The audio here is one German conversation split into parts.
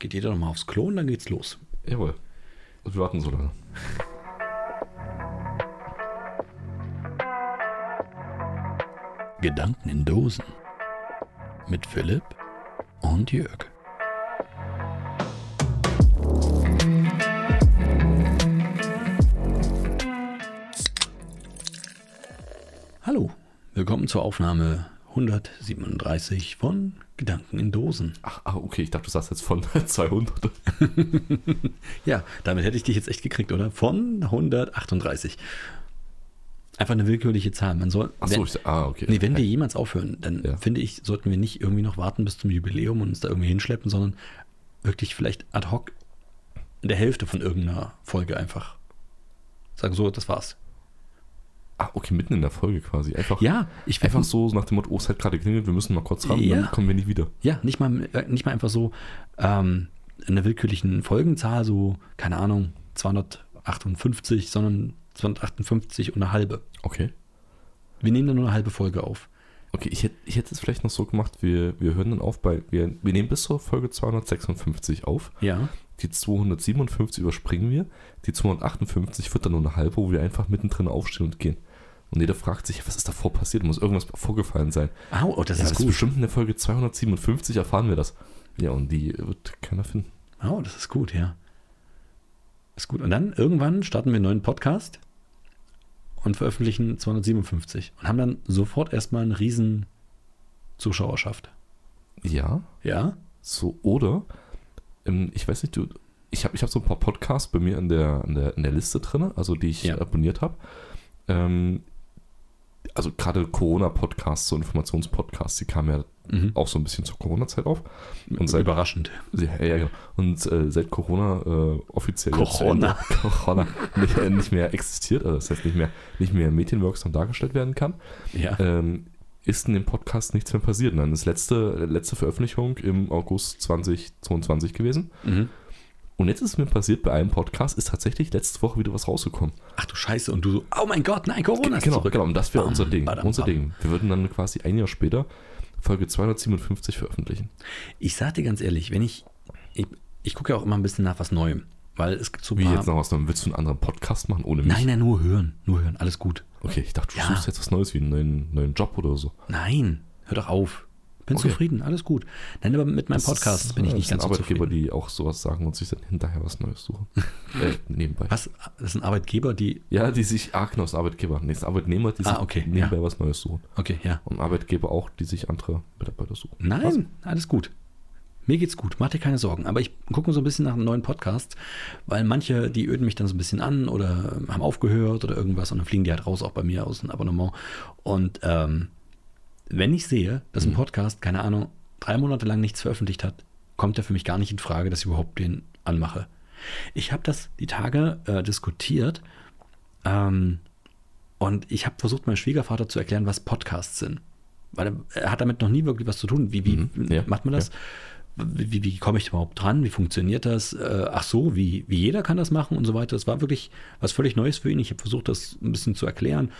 geht jeder nochmal aufs Klo und dann geht's los. Jawohl. Und wir warten so lange. Gedanken in Dosen. Mit Philipp und Jörg. Hallo, willkommen zur Aufnahme 137 von Gedanken in Dosen. Ach, ah, okay, ich dachte, du sagst jetzt von 200. Ja, damit hätte ich dich jetzt echt gekriegt, oder? Von 138. Einfach eine willkürliche Zahl. Man soll, Ach so, wenn, ich, ah, okay. nee, wenn wir jemals aufhören, dann Ja. finde ich, sollten wir nicht irgendwie noch warten bis zum Jubiläum und uns da irgendwie hinschleppen, sondern wirklich vielleicht ad hoc in der Hälfte von irgendeiner Folge einfach sagen, so, das war's. Ah, okay, mitten in der Folge quasi. Einfach, Ja, ich einfach so nach dem Motto, oh, es hat gerade geklingelt, wir müssen mal kurz ran, Ja. dann kommen wir nie wieder. Ja, nicht mal, äh, nicht mal einfach so ähm, in einer willkürlichen Folgenzahl, so, keine Ahnung, 258, sondern 258 und eine halbe. Okay. Wir nehmen dann nur eine halbe Folge auf. Okay, ich hätte, ich hätte es vielleicht noch so gemacht, wir, wir hören dann auf bei, wir, wir nehmen bis zur Folge 256 auf. Ja. Die 257 überspringen wir. Die 258 wird dann nur eine halbe, wo wir einfach mittendrin aufstehen und gehen. Und jeder fragt sich, was ist davor passiert? Muss irgendwas vorgefallen sein. Au, oh, das Ja, ist das ist gut. bestimmt in der Folge 257 erfahren wir das. Ja, und die wird keiner finden. Oh, das ist gut, ja. Ist gut. Und dann irgendwann starten wir einen neuen Podcast und veröffentlichen 257 und haben dann sofort erstmal eine riesen Zuschauerschaft. Ja, Ja? so, oder, ähm, ich weiß nicht, du, ich habe ich hab so ein paar Podcasts bei mir in der, in der, in der Liste drin, also die ich Ja. abonniert habe. Ähm, also gerade Corona-Podcasts, so Informationspodcasts, die kamen ja Mhm. auch so ein bisschen zur Corona-Zeit auf. Und seit, Überraschend. ja, ja, genau. Und äh, seit Corona äh, offiziell Corona. Ende- Corona nicht, äh, nicht mehr existiert, also das heißt nicht mehr, nicht mehr medienwirksam dargestellt werden kann, Ja. ähm, ist in dem Podcast nichts mehr passiert. Und dann ist letzte, letzte Veröffentlichung im August 2022 gewesen. Mhm. Und jetzt ist es mir passiert, bei einem Podcast ist tatsächlich letzte Woche wieder was rausgekommen. Ach du Scheiße. Und du so, oh mein Gott, nein, Corona ist genau, zurück. genau. Und das wäre unser Ding. badam, unser. Ding. Wir würden dann quasi ein Jahr später Folge 257 veröffentlichen. Ich sag dir ganz ehrlich, wenn ich, ich, ich gucke ja auch immer ein bisschen nach was Neuem, weil es gibt so Wie paar- jetzt noch was? Dann willst du einen anderen Podcast machen ohne mich? Nein, nein, nur hören, nur hören, alles gut. Okay, ich dachte, du Ja. suchst jetzt was Neues wie einen neuen, neuen Job oder so. Nein, hör doch auf. Bin Okay. zufrieden, alles gut. Nein, aber mit meinem Das Podcast ist- bin ich nicht ganz so Arbeitgeber, zufrieden. die auch sowas sagen und sich dann hinterher was Neues suchen. äh, nebenbei. Was? Das sind Arbeitgeber, die. Ja, die sich, ah genau, das Arbeitgeber. Nee, das Arbeitnehmer, die Ah, sich okay, nebenbei was Neues suchen. Okay, ja. Und Arbeitgeber auch, die sich andere Mitarbeiter suchen. Nein, alles gut. Mir geht's gut, mach dir keine Sorgen. Aber ich gucke so ein bisschen nach einem neuen Podcast, weil manche, die öden mich dann so ein bisschen an oder haben aufgehört oder irgendwas und dann fliegen die halt raus, auch bei mir aus dem Abonnement. Und ähm, wenn ich sehe, dass ein Podcast, keine Ahnung, drei Monate lang nichts veröffentlicht hat, kommt der für mich gar nicht in Frage, dass ich überhaupt den anmache. Ich habe das die Tage äh, diskutiert ähm, und ich habe versucht, meinem Schwiegervater zu erklären, was Podcasts sind. Weil er, er hat damit noch nie wirklich was zu tun. Wie, wie Mhm, ja, macht man das? Wie, wie, wie komme ich überhaupt dran? Wie funktioniert das? Äh, ach so, wie, wie jeder kann das machen und so weiter. Das war wirklich was völlig Neues für ihn. Ich habe versucht, das ein bisschen zu erklären.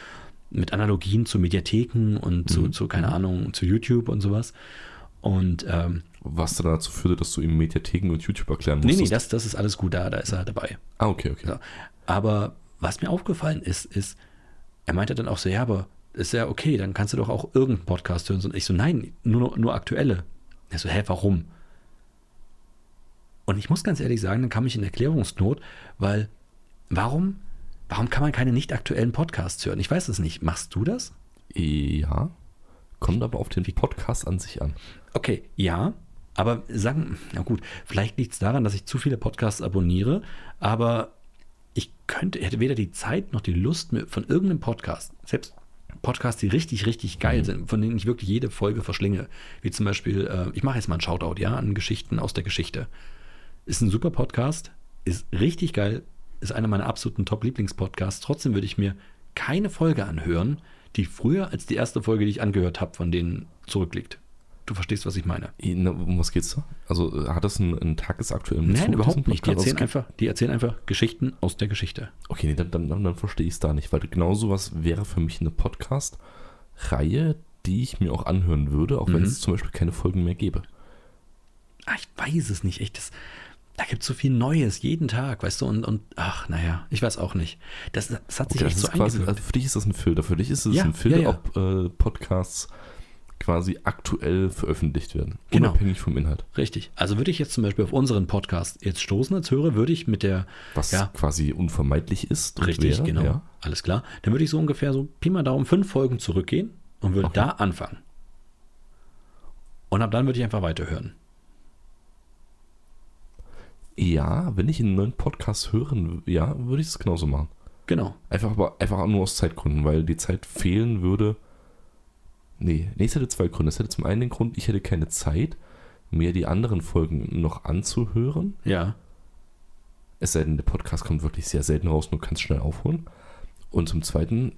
Mit Analogien zu Mediatheken und zu, Mhm. zu, keine Ahnung, zu YouTube und sowas. Und ähm, Was dann dazu führte, dass du ihm Mediatheken und YouTube erklären nee, musstest. nee, das, das ist alles gut, da, da ist er dabei. Ah, okay, okay. So. Aber was mir aufgefallen ist, ist, er meinte dann auch so, ja, aber ist ja okay, dann kannst du doch auch irgendeinen Podcast hören. Und ich so, nein, nur, nur aktuelle. Er so, hä, warum? Und ich muss ganz ehrlich sagen, dann kam ich in Erklärungsnot, weil warum, warum kann man keine nicht aktuellen Podcasts hören? Ich weiß es nicht. Machst du das? Ja. Kommt aber auf den Podcast an sich an. Okay, ja, aber sagen, na gut, vielleicht liegt es daran, dass ich zu viele Podcasts abonniere, aber ich könnte, hätte weder die Zeit noch die Lust von irgendeinem Podcast, selbst Podcasts, die richtig, richtig geil sind, von denen ich wirklich jede Folge verschlinge, wie zum Beispiel, äh, ich mache jetzt mal einen Shoutout, ja, an Geschichten aus der Geschichte. Ist ein super Podcast, ist richtig geil, ist einer meiner absoluten Top-Lieblingspodcasts. Trotzdem würde ich mir keine Folge anhören, die früher als die erste Folge, die ich angehört habe, von denen zurückliegt. Du verstehst, was ich meine. Na, Um was geht's da? Also äh, hat das einen, einen tagesaktuellen Nein, Bezug, überhaupt diesen nicht. Die erzählen, Also, einfach, die erzählen einfach Geschichten aus der Geschichte. Okay, nee, dann, dann, dann, verstehe ich es da nicht, weil genau sowas wäre für mich eine Podcast-Reihe, die ich mir auch anhören würde, auch wenn Mhm. es zum Beispiel keine Folgen mehr gäbe. ach, ich weiß es nicht, echt, das, da gibt es so viel Neues jeden Tag, weißt du, und, und ach, naja, ich weiß auch nicht. Das, das hat sich Okay, echt so quasi, eingefügt. also für dich ist das ein Filter. Für dich ist es Ja, ein Filter, ja, ja. ob äh, Podcasts quasi aktuell veröffentlicht werden. Genau. Unabhängig vom Inhalt. Richtig. Also würde ich jetzt zum Beispiel auf unseren Podcast jetzt stoßen als Hörer, würde ich mit der, Was quasi unvermeidlich ist. richtig, wäre, genau, alles klar, dann würde ich so ungefähr so Pi mal Daumen fünf Folgen zurückgehen und würde Okay. da anfangen. Und ab dann würde ich einfach weiterhören. Ja, wenn ich einen neuen Podcast hören, ja, würde ich es genauso machen. Genau. Einfach aber einfach nur aus Zeitgründen, weil die Zeit fehlen würde. Nee, nee, es hätte zwei Gründe. Es hätte zum einen den Grund, ich hätte keine Zeit, mir die anderen Folgen noch anzuhören. Ja. Es sei denn, der Podcast kommt wirklich sehr selten raus und du kannst schnell aufholen. Und zum Zweiten,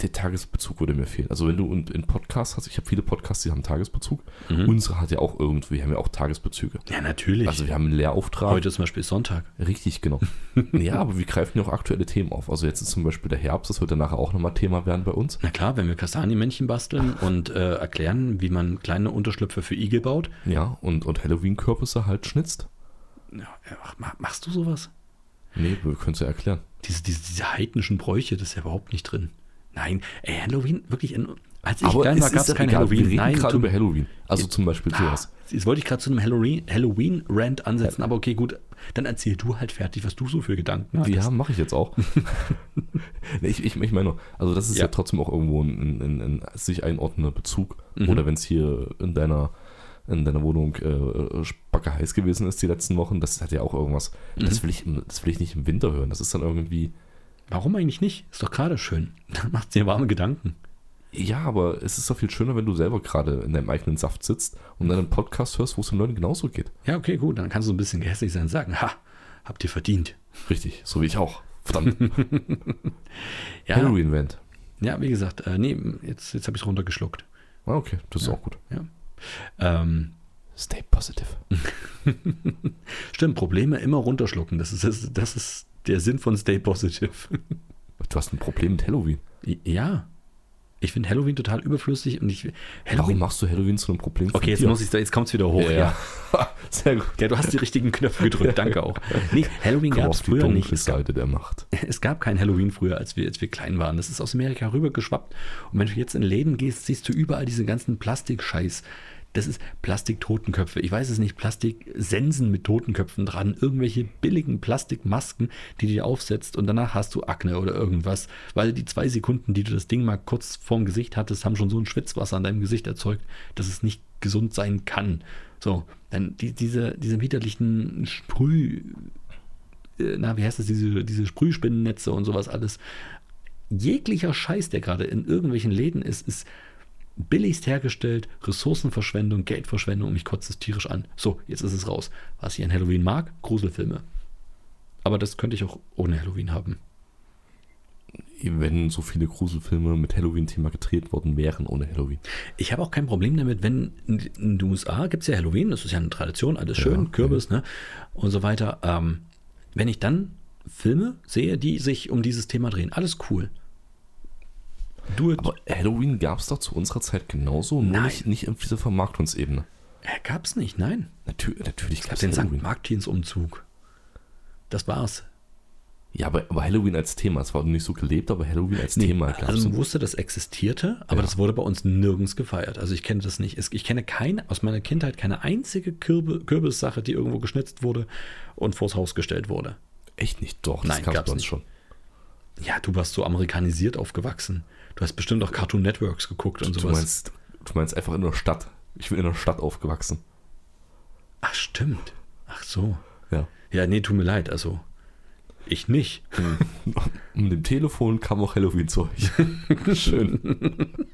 der Tagesbezug würde mir fehlen. Also wenn du in, in Podcasts hast, ich habe viele Podcasts, die haben Tagesbezug. Mhm. Unsere hat ja auch irgendwie, wir haben ja auch Tagesbezüge. Ja, natürlich. Also wir haben einen Lehrauftrag. Heute zum Beispiel ist Sonntag. Richtig, genau. ja, aber wir greifen ja auch aktuelle Themen auf. Also jetzt ist zum Beispiel der Herbst, das wird dann nachher auch nochmal Thema werden bei uns. Na klar, wenn wir Kastanienmännchen basteln und äh, erklären, wie man kleine Unterschlüpfe für Igel baut. Ja, und, und Halloween-Kürbisse halt schnitzt. Ja, ach, ma- machst du sowas? Nee, wir können es ja erklären. Diese, diese, diese heidnischen Bräuche, das ist ja überhaupt nicht drin. Nein, ey, Halloween, wirklich, in, als ich aber klein war, gab es ja kein egal, Halloween. Wir reden Nein, gerade über Halloween. Also zum Beispiel sowas. Ah, Jetzt wollte ich gerade zu einem Halloween- Halloween-Rant ansetzen, aber okay, gut, dann erzähl du halt fertig, was du so für Gedanken hast. Ja, mache ich jetzt auch. ich, ich, ich meine, nur, also das ist ja, Ja. trotzdem auch irgendwo ein, ein, ein sich einordnender Bezug. Mhm. Oder wenn es hier in deiner, in deiner Wohnung äh, spacke heiß gewesen ist die letzten Wochen, das hat ja auch irgendwas. Mhm. Das, will ich, das will ich nicht im Winter hören. Das ist dann irgendwie. Warum eigentlich nicht? Ist doch gerade schön. Dann macht dir warme Gedanken. Ja, aber es ist doch viel schöner, wenn du selber gerade in deinem eigenen Saft sitzt und dann einen Podcast hörst, wo es den Leuten genauso geht. Ja, okay, gut, dann kannst du ein bisschen gehässig sein und sagen, ha, habt ihr verdient. Richtig, so wie ich auch. Verdammt. Ja, Halloween-Vent. ja wie gesagt, äh, nee, jetzt, jetzt habe ich es runtergeschluckt. Ah, okay, das ist Ja. auch gut. Ähm, Stay positive. Stimmt, Probleme immer runterschlucken. Das ist, das, das ist der Sinn von Stay Positive. Du hast ein Problem mit Halloween. ja. Ich finde Halloween total überflüssig und ich. Warum Halloween. machst du Halloween zu einem Problem? Okay, jetzt dir? muss ich jetzt kommt es wieder hoch. Ja, Ja. ja. Sehr gut. ja, du hast die richtigen Knöpfe gedrückt, danke auch. Nee, Halloween gab es früher nicht. Es gab, Seite der Macht. es gab kein Halloween früher, als wir, als wir klein waren. Das ist aus Amerika rübergeschwappt. Und wenn du jetzt in Läden gehst, siehst du überall diese ganzen Plastikscheiß. Das ist Plastiktotenköpfe. Ich weiß es nicht, Plastiksensen mit Totenköpfen dran, irgendwelche billigen Plastikmasken, die du dir aufsetzt und danach hast du Akne oder irgendwas, weil die zwei Sekunden, die du das Ding mal kurz vorm Gesicht hattest, haben schon so ein Schwitzwasser an deinem Gesicht erzeugt, dass es nicht gesund sein kann. So, dann die, diese, diese widerlichen Sprüh, äh, na, wie heißt das, diese, diese Sprühspinnennetze und sowas alles. Jeglicher Scheiß, der gerade in irgendwelchen Läden ist, ist billigst hergestellt, Ressourcenverschwendung, Geldverschwendung und mich kotzt es tierisch an. So, jetzt ist es raus. Was ich an Halloween mag, Gruselfilme. Aber das könnte ich auch ohne Halloween haben. Wenn so viele Gruselfilme mit Halloween-Thema gedreht worden wären ohne Halloween. Ich habe auch kein Problem damit, wenn in den USA gibt es ja Halloween, das ist ja eine Tradition, alles schön, Ja, Kürbis, ne? Und so weiter. Ähm, wenn ich dann Filme sehe, die sich um dieses Thema drehen, alles cool. Aber Halloween gab es doch zu unserer Zeit genauso, nur Nein. nicht, nicht auf dieser Vermarktungsebene. Äh, gab's nicht, nein. Natür natürlich Es gab gab es den St. Halloween. Martins-Umzug. Das war's. Ja, aber, aber Halloween als Thema, es war nicht so gelebt, aber Halloween als Thema gab also es. man wusste, das existierte, aber Ja. das wurde bei uns nirgends gefeiert. Also ich kenne das nicht. Es- Ich kenne keine, aus meiner Kindheit keine einzige Kürbe, Kürbissache, die irgendwo geschnitzt wurde und vors Haus gestellt wurde. Echt nicht, doch, das Nein, gab's gab's nicht. schon. Ja, du warst so amerikanisiert aufgewachsen. Du hast bestimmt auch Cartoon Networks geguckt und Du sowas. meinst, du meinst einfach in der Stadt. Ich bin in der Stadt aufgewachsen. Ach, stimmt. Ach so. Ja. Ja, nee, tut mir leid. Also, ich nicht. Um dem Telefon kam auch Halloween-Zeug. Schön.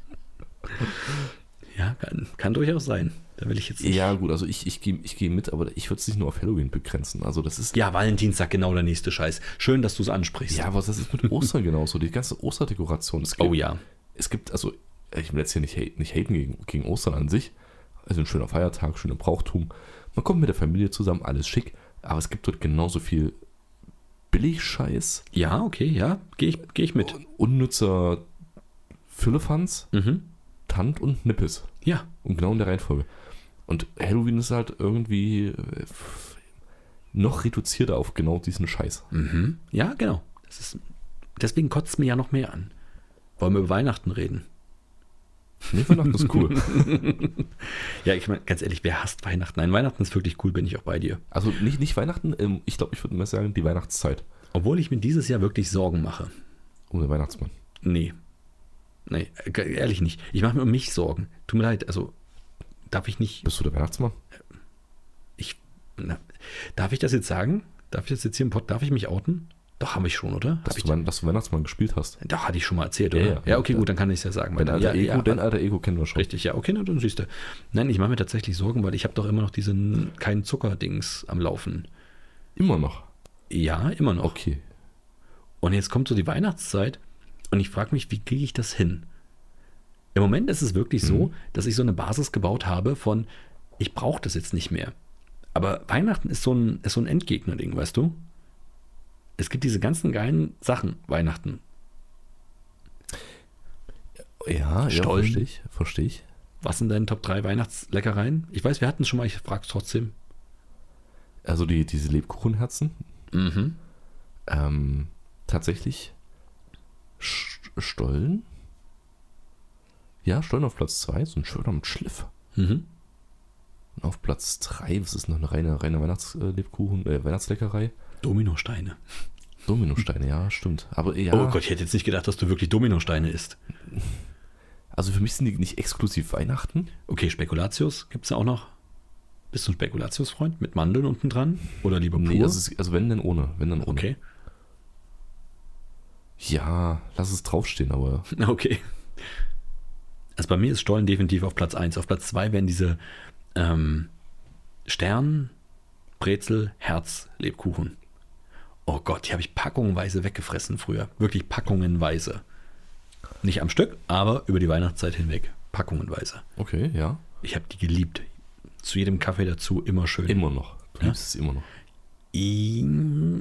Ja, kann, kann durchaus sein. Da will ich jetzt nicht. Ja, gut, also ich, ich gehe ich geh mit, aber ich würde es nicht nur auf Halloween begrenzen. Also das ist. Ja, Valentinstag, genau der nächste Scheiß. Schön, dass du es ansprichst. Ja, aber das ist mit Ostern genauso. Die ganze Osterdekoration. Es gibt, Oh ja. Es gibt, also, ich will jetzt hier nicht, hate- nicht haten gegen, gegen Ostern an sich. Also ein schöner Feiertag, schöner Brauchtum. Man kommt mit der Familie zusammen, alles schick. Aber es gibt dort genauso viel Billigscheiß, Ja, okay, ja. Gehe ich, geh ich mit. unnützer Füllefanz, Mhm. Tant und Nippes. Ja. Und genau in der Reihenfolge. Und Halloween ist halt irgendwie äh, noch reduzierter auf genau diesen Scheiß. Mhm. Ja, genau. Ist, deswegen kotzt es mir ja noch mehr an. Wollen wir über Weihnachten reden? Nee, Weihnachten ist cool. Ja, ich meine, ganz ehrlich, wer hasst Weihnachten? Nein, Weihnachten ist wirklich cool, bin ich auch bei dir. Also nicht, nicht Weihnachten, ähm, ich glaube, ich würde mal sagen, die Weihnachtszeit. Obwohl ich mir dieses Jahr wirklich Sorgen mache. Um den Weihnachtsmann. Nee. Nee, äh, ehrlich nicht. Ich mache mir um mich Sorgen. Tut mir leid, also darf ich nicht. Bist du der Weihnachtsmann? Ich, na, darf ich das jetzt sagen? Darf ich das jetzt hier im Pod, darf ich mich outen? Doch, habe ich schon, oder? Dass, ich, du, dass du Weihnachtsmann gespielt hast. doch, hatte ich schon mal erzählt, Ja, oder? ja. Ja, okay, gut, dann kann ich es ja sagen. Dein alter ja, Ego, ja, dein alter Ego kennen wir schon. Richtig, ja, okay, na, dann siehst du. Nein, ich mache mir tatsächlich Sorgen, weil ich habe doch immer noch diesen kein Zuckerdings am Laufen. Immer noch. Ja, immer noch. Okay. Und jetzt kommt so die Weihnachtszeit und ich frage mich, wie kriege ich das hin? Im Moment ist es wirklich so, Mhm. dass ich so eine Basis gebaut habe von, ich brauche das jetzt nicht mehr. Aber Weihnachten ist so ein, ist so ein Endgegner-Ding, weißt du? Es gibt diese ganzen geilen Sachen, Weihnachten. Ja, ja, Stollen. verstehe ich. Verstehe ich. Was sind deine Top 3 Weihnachtsleckereien? Ich weiß, wir hatten es schon mal, ich frage es trotzdem. Also die, diese Lebkuchenherzen. Mhm. Ähm, tatsächlich Stollen. Ja, Stollen auf Platz 2, so ein schöner mit Schliff. Mhm. Und auf Platz 3, was ist noch eine reine, reine Weihnachtslebkuchen, äh, Weihnachtsleckerei? Dominosteine. Dominosteine, ja, stimmt. Aber ja, Oh Gott, ich hätte jetzt nicht gedacht, dass du wirklich Dominosteine isst. also für mich sind die nicht exklusiv Weihnachten. Okay, Spekulatius gibt es ja auch noch. Bist du ein Spekulatius-Freund mit Mandeln unten dran? Oder lieber pur? Nee, also, also wenn denn ohne, wenn dann ohne. okay. Ja, lass es draufstehen, aber Okay. Also bei mir ist Stollen definitiv auf Platz 1. Auf Platz 2 wären diese ähm, Stern, Brezel, Herz, Lebkuchen. Oh Gott, die habe ich packungenweise weggefressen früher. Wirklich packungenweise. Nicht am Stück, aber über die Weihnachtszeit hinweg. Packungenweise. okay, ja. Ich habe die geliebt. Zu jedem Kaffee dazu immer schön. Immer noch. Du Ja? liebst es immer noch. Ich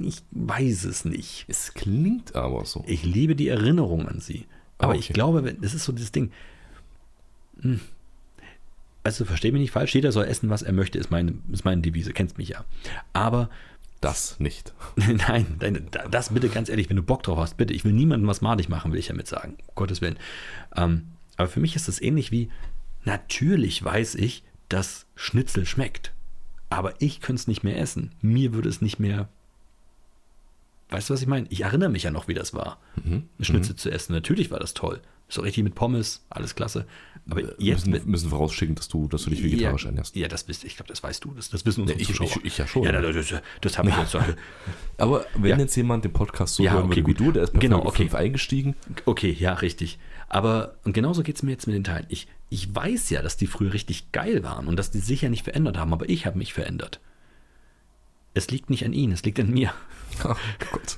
ich weiß es nicht. Es klingt aber so. Ich liebe die Erinnerung an sie. Aber Ah, ich okay. glaube, wenn- das ist so dieses Ding. Hm. Also, versteh mich nicht falsch, jeder soll essen, was er möchte, ist meine, ist meine Devise, kennst mich ja. Aber, Das nicht. nein, nein, das bitte ganz ehrlich, wenn du Bock drauf hast, bitte, ich will niemandem was madig machen, will ich damit sagen, um Gottes Willen. Ähm, aber für mich ist das ähnlich wie, natürlich weiß ich, dass Schnitzel schmeckt, aber ich könnte es nicht mehr essen. Mir würde es nicht mehr, weißt du, was ich meine? Ich erinnere mich ja noch, wie das war, Mhm. eine Schnitzel zu essen. Natürlich war das toll. So richtig mit Pommes, alles klasse. Aber jetzt Äh, müssen, müssen vorausschicken, dass du, dass du dich vegetarisch ja, ernährst. Ja, das wisst ich glaube, das weißt du. Das, das wissen unsere Nee, ich- Zuschauer. ich- ich ja schon. Ja, das, das, das habe ich jetzt. Aber wenn Ja. jetzt jemand den Podcast so Ja, hören okay, würde wie du, der ist bei Genau, okay. 5 eingestiegen, Okay, ja, richtig. Aber und genauso geht es mir jetzt mit den Teilen. Ich, ich weiß ja, dass die früher richtig geil waren und dass die sich ja nicht verändert haben, aber ich habe mich verändert. Es liegt nicht an ihnen, es liegt an mir. oh Gott.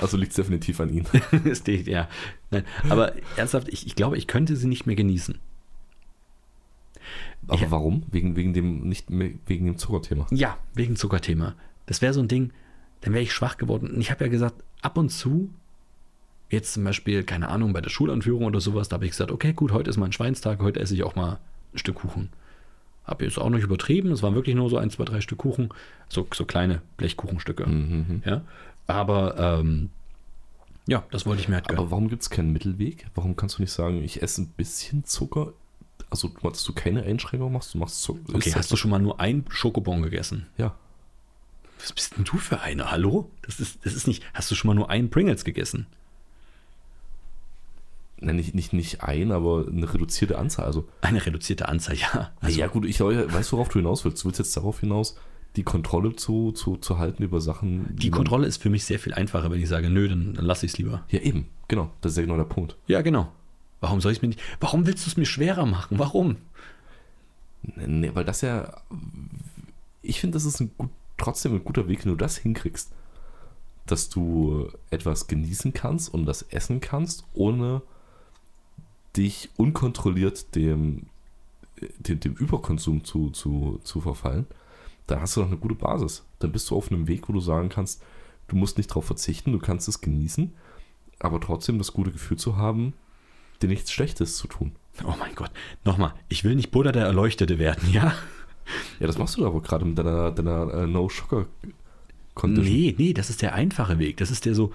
Also liegt es definitiv an liegt- ja, nein. Aber ernsthaft, ich, ich glaube, ich könnte sie nicht mehr genießen. Aber Ja. warum? Wegen, wegen dem, nicht wegen dem Zuckerthema. Ja, wegen Zuckerthema. Das wäre so ein Ding, dann wäre ich schwach geworden. Und ich habe ja gesagt, ab und zu, jetzt zum Beispiel, keine Ahnung, bei der Schulanführung oder sowas, da habe ich gesagt, okay, gut, heute ist mein Schweinstag, heute esse ich auch mal ein Stück Kuchen. Habe jetzt auch nicht übertrieben, es waren wirklich nur so ein, zwei, drei Stück Kuchen, so, so kleine Blechkuchenstücke. Mhm. Ja, aber ähm, ja, das wollte ich mir halt gönnen. Aber warum gibt es keinen Mittelweg? Warum kannst du nicht sagen, ich esse ein bisschen Zucker? Also, dass du keine Einschränkung machst, du machst Zucker. Okay, hast du schon mal nur ein Schokobon gegessen? Ja. Was bist denn du für eine? Hallo? Das ist, das ist nicht. Hast du schon mal nur einen Pringles gegessen? Nein, nicht, nicht, nicht ein, aber eine reduzierte Anzahl. Also, Eine reduzierte Anzahl, ja. Also, ja gut, ich weiß, worauf du hinaus willst. Du willst jetzt darauf hinaus, die Kontrolle zu, zu, zu halten über Sachen. die man- Kontrolle ist für mich sehr viel einfacher, wenn ich sage, nö, dann, dann lasse ich es lieber. Ja, eben, genau. Das ist ja genau der Punkt. Ja, genau. Warum soll ich es mir nicht. Warum willst du es mir schwerer machen? Warum? Nee, nee, weil das ja. Ich finde, das ist ein gut, trotzdem ein guter Weg, wenn du das hinkriegst, dass du etwas genießen kannst und das essen kannst, ohne dich unkontrolliert dem, dem, dem Überkonsum zu, zu, zu verfallen. Dann hast du doch eine gute Basis. Dann bist du auf einem Weg, wo du sagen kannst, du musst nicht darauf verzichten, du kannst es genießen, aber trotzdem das gute Gefühl zu haben, dir nichts Schlechtes zu tun. Oh mein Gott. Nochmal, ich will nicht Buddha der Erleuchtete werden, ja? Ja, das machst du aber gerade mit deiner, deiner äh, No-Sugar-Condition. Nee, nee, das ist der einfache Weg. Das ist der so,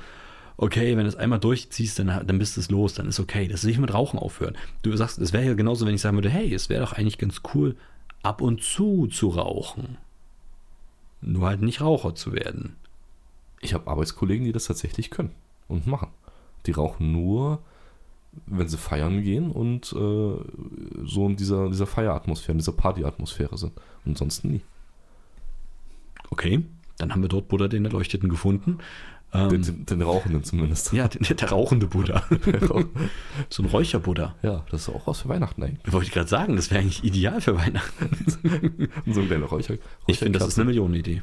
okay, wenn du es einmal durchziehst, dann, dann bist du es los, dann ist okay. Das ist nicht mit Rauchen aufhören. Du sagst, es wäre ja genauso, wenn ich sagen würde, hey, es wäre doch eigentlich ganz cool, ab und zu zu rauchen. Nur halt nicht Raucher zu werden. Ich habe Arbeitskollegen, die das tatsächlich können und machen. Die rauchen nur, wenn sie feiern gehen und äh, so in dieser, dieser Feieratmosphäre, in dieser Partyatmosphäre sind. Und sonst nie. Okay, dann haben wir dort Buddha den Erleuchteten gefunden. Ähm, Den, den, den Rauchenden zumindest. ja, der, der rauchende Buddha. so ein Räucherbuddha. Ja, das ist auch was für Weihnachten eigentlich. Wollte ich gerade sagen, das wäre eigentlich ideal für Weihnachten. So ein kleiner Räucher. Ich finde, das ist eine Millionenidee.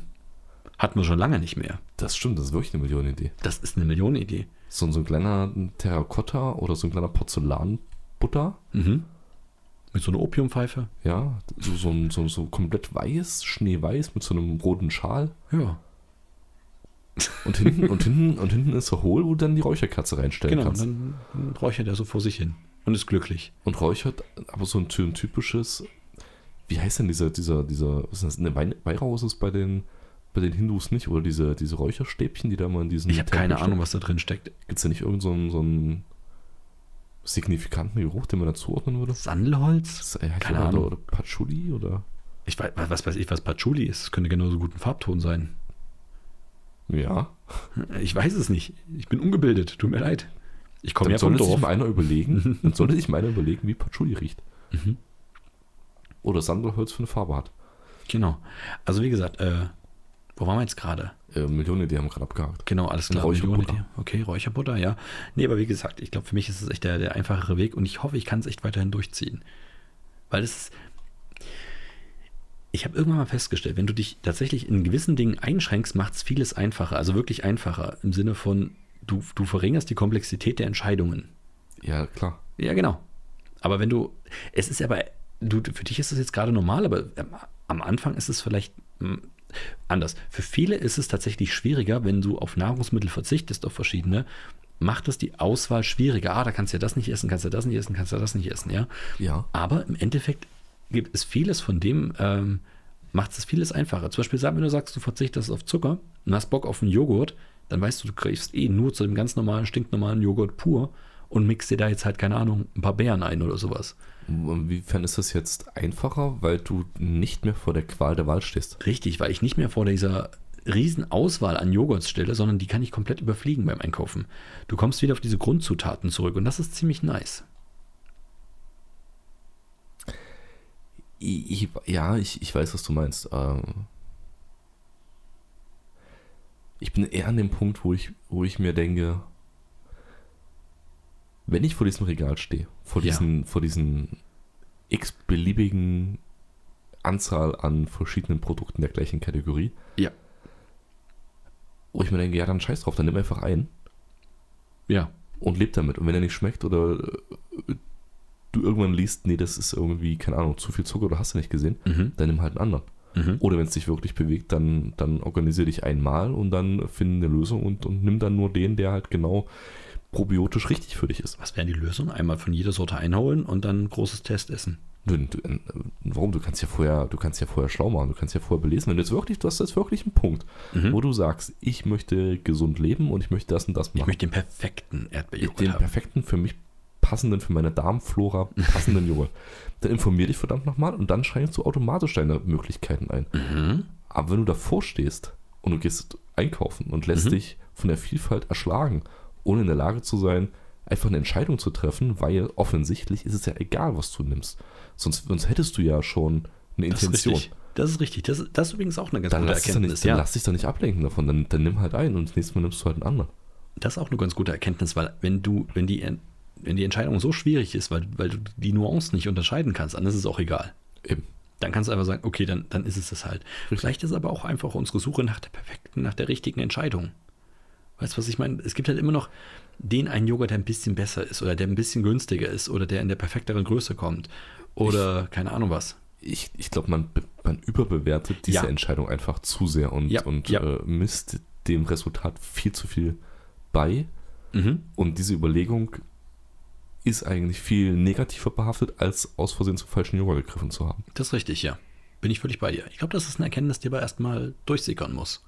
Hatten wir schon lange nicht mehr. Das stimmt, das ist wirklich eine Millionenidee. Das ist eine Millionenidee. So, so ein kleiner Terrakotta oder so ein kleiner Porzellanbutter. Mhm. Mit so einer Opiumpfeife. Ja, so, so, ein- so, so komplett weiß, schneeweiß mit so einem roten Schal. Ja. Und hinten, und hinten, und hinten ist er hohl, wo du dann die Räucherkerze reinstellen Genau, kannst. dann, dann räuchert er so vor sich hin und ist glücklich. Und räuchert aber so ein, ty- ein typisches, wie heißt denn dieser, dieser, dieser, was ist das, eine Wein, Weihrauch ist es bei den, bei den Hindus nicht? Oder diese, diese Räucherstäbchen, die da mal in diesen Ich habe keine Ahnung, was da drin steckt. Gibt es da nicht irgendeinen so einen, so einen signifikanten Geruch, den man da zuordnen würde? Sandelholz? Heißt Keine oder, Ahnung. Oder Patchouli oder? Ich weiß, was weiß ich, was Patchouli ist. Das könnte genauso gut ein Farbton sein. Ja. Ich weiß es nicht. Ich bin ungebildet. Tut mir leid. Ich komme Dann ja vom sollte sich mal einer überlegen, dann sollte sich mal einer überlegen, wie Patchouli riecht. Mhm. Oder Sandelholz für eine Farbe hat. Genau. Also wie gesagt, äh, wo waren wir jetzt gerade? Äh, Millionen, die haben gerade abgehakt. Genau, alles klar. Räucherbutter. Okay, Räucherbutter, ja. Nee, aber wie gesagt, ich glaube, für mich ist es echt der, der einfachere Weg und ich hoffe, ich kann es echt weiterhin durchziehen. Weil es ist. Ich habe irgendwann mal festgestellt, wenn du dich tatsächlich in gewissen Dingen einschränkst, macht es vieles einfacher. Also wirklich einfacher. Im Sinne von, du, du verringerst die Komplexität der Entscheidungen. Ja, klar. Ja, genau. Aber wenn du, es ist aber, du, für dich ist es jetzt gerade normal, aber ähm, am Anfang ist es vielleicht mh, anders. Für viele ist es tatsächlich schwieriger, wenn du auf Nahrungsmittel verzichtest, auf verschiedene, macht es die Auswahl schwieriger. Ah, da kannst du ja das nicht essen, kannst du das nicht essen, kannst du das nicht essen, ja. Ja. Aber im Endeffekt gibt es vieles von dem, ähm, macht es vieles einfacher. Zum Beispiel, wenn du sagst, du verzichtest auf Zucker und hast Bock auf einen Joghurt, dann weißt du, du kriegst eh nur zu dem ganz normalen, stinknormalen Joghurt pur und mixt dir da jetzt halt, keine Ahnung, ein paar Beeren ein oder sowas. Inwiefern ist das jetzt einfacher, weil du nicht mehr vor der Qual der Wahl stehst? Richtig, weil ich nicht mehr vor dieser riesen Auswahl an Joghurts stelle, sondern die kann ich komplett überfliegen beim Einkaufen. Du kommst wieder auf diese Grundzutaten zurück und das ist ziemlich nice. Ich, ja, ich, ich weiß, was du meinst. Ähm, ich bin eher an dem Punkt, wo ich, wo ich mir denke, wenn ich vor diesem Regal stehe, vor Ja. diesen, vor diesen x-beliebigen Anzahl an verschiedenen Produkten der gleichen Kategorie, Ja. wo ich mir denke, ja, dann scheiß drauf, dann nimm einfach ein Ja. und leb damit. Und wenn er nicht schmeckt oder äh, du irgendwann liest, nee, das ist irgendwie, keine Ahnung, zu viel Zucker, du hast du nicht gesehen, Mhm. dann nimm halt einen anderen. Mhm. Oder wenn es dich wirklich bewegt, dann, dann organisier dich einmal und dann finde eine Lösung und, und nimm dann nur den, der halt genau probiotisch richtig für dich ist. Was wäre die Lösung? Einmal von jeder Sorte einholen und dann ein großes Test essen. Du, du, äh, warum? Du kannst ja vorher, du kannst ja vorher schlau machen, du kannst ja vorher belesen. Wenn du jetzt wirklich, du hast jetzt wirklich einen Punkt, Mhm. wo du sagst, ich möchte gesund leben und ich möchte das und das Ich machen. möchte den perfekten Erdbeerjoghurt den haben. perfekten, für mich passenden, für meine Darmflora passenden Joghurt. Dann informier dich verdammt nochmal und dann schränkst du automatisch deine Möglichkeiten ein. Mhm. Aber wenn du davor stehst und du gehst einkaufen und lässt Mhm. dich von der Vielfalt erschlagen, ohne in der Lage zu sein, einfach eine Entscheidung zu treffen, weil offensichtlich ist es ja egal, was du nimmst. Sonst, sonst hättest du ja schon eine Das ist Intention. richtig. Das ist richtig. Das, das ist übrigens auch eine ganz Dann, gute Erkenntnis. nicht, dann ja. lass dich doch nicht ablenken davon. Dann, dann nimm halt ein und das nächste Mal nimmst du halt einen anderen. Das ist auch eine ganz gute Erkenntnis, weil wenn du, wenn die, wenn die Entscheidung so schwierig ist, weil, weil du die Nuancen nicht unterscheiden kannst, dann ist es auch egal. Eben. Dann kannst du einfach sagen, okay, dann, dann ist es das halt. Vielleicht ist aber auch einfach unsere Suche nach der perfekten, nach der richtigen Entscheidung. Weißt du, was ich meine? Es gibt halt immer noch den einen Joghurt, der ein bisschen besser ist oder der ein bisschen günstiger ist oder der in der perfekteren Größe kommt. Oder keine Ahnung was. Ich, ich glaube, man, man überbewertet diese Ja. Entscheidung einfach zu sehr und, Ja, und ja. Äh, misst dem Resultat viel zu viel bei. Mhm. Und diese Überlegung ist eigentlich viel negativer behaftet, als aus Versehen zum falschen Yoga gegriffen zu haben. Das ist richtig, ja. Bin ich völlig bei dir. Ich glaube, das ist eine Erkenntnis, die aber erstmal durchsickern muss.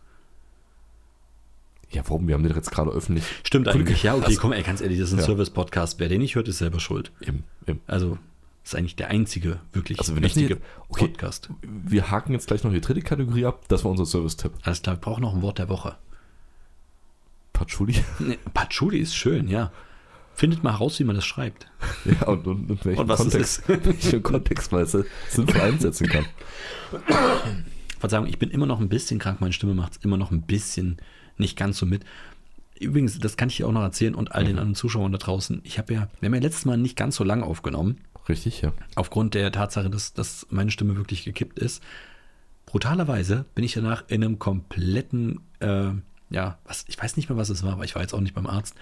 Ja, warum? Wir haben den jetzt gerade öffentlich. Stimmt eigentlich, ja, okay, Also, komm, ey, ganz ehrlich, das ist ein Ja. Service-Podcast. Wer den nicht hört, ist selber schuld. Eben, eben. Also, das ist eigentlich der einzige wirklich Also wichtige nicht- okay. Podcast. Wir haken jetzt gleich noch die dritte Kategorie ab. Das war unser Service-Tipp. Alles klar, wir brauchen noch ein Wort der Woche. Patchouli. Nee, Patchouli ist schön, ja. Findet mal heraus, wie man das schreibt. Ja, und, und in welchem Und Kontext, welchem Kontext man es sinnvoll einsetzen kann. Verzeihung, ich bin immer noch ein bisschen krank, meine Stimme macht es immer noch ein bisschen nicht ganz so mit. Übrigens, das kann ich dir auch noch erzählen und all den Mhm. anderen Zuschauern da draußen. Ich habe ja, wir haben ja letztes Mal nicht ganz so lang aufgenommen, Richtig, ja. aufgrund der Tatsache, dass, dass meine Stimme wirklich gekippt ist. Brutalerweise bin ich danach in einem kompletten, äh, ja, was, ich weiß nicht mehr, was es war, aber ich war jetzt auch nicht beim Arzt.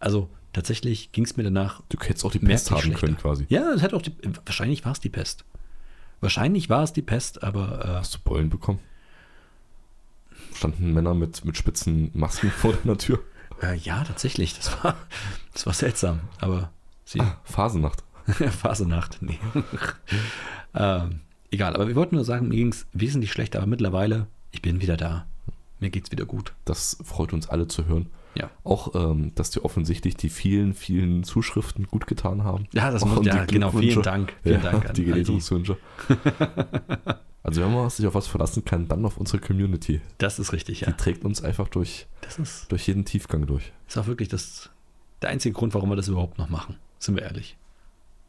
Also tatsächlich ging es mir danach Du hättest auch die Pest haben schlechter. können quasi. Ja, es hat auch die, wahrscheinlich war es die Pest. Wahrscheinlich war es die Pest, aber äh, Hast du Beulen bekommen? Standen Männer mit, mit spitzen Masken vor deiner Tür. Äh, ja, tatsächlich. Das war, das war seltsam. Aber sie. Ah, Phasenacht. Phasenacht. Nee. ähm, egal, aber wir wollten nur sagen, mir ging es wesentlich schlechter, aber mittlerweile, ich bin wieder da. Mir geht's wieder gut. Das freut uns alle zu hören. Ja. Auch, ähm, dass dir offensichtlich die vielen, vielen Zuschriften gut getan haben. Ja, das muss, die ja, genau. Vielen. Dank. Vielen ja, Dank an die die. Genesungswünsche. also wenn man sich auf was verlassen kann, dann auf unsere Community. Das ist richtig, Die ja. trägt uns einfach durch, ist, durch jeden Tiefgang durch. ist auch wirklich das, der einzige Grund, warum wir das überhaupt noch machen. Sind wir ehrlich.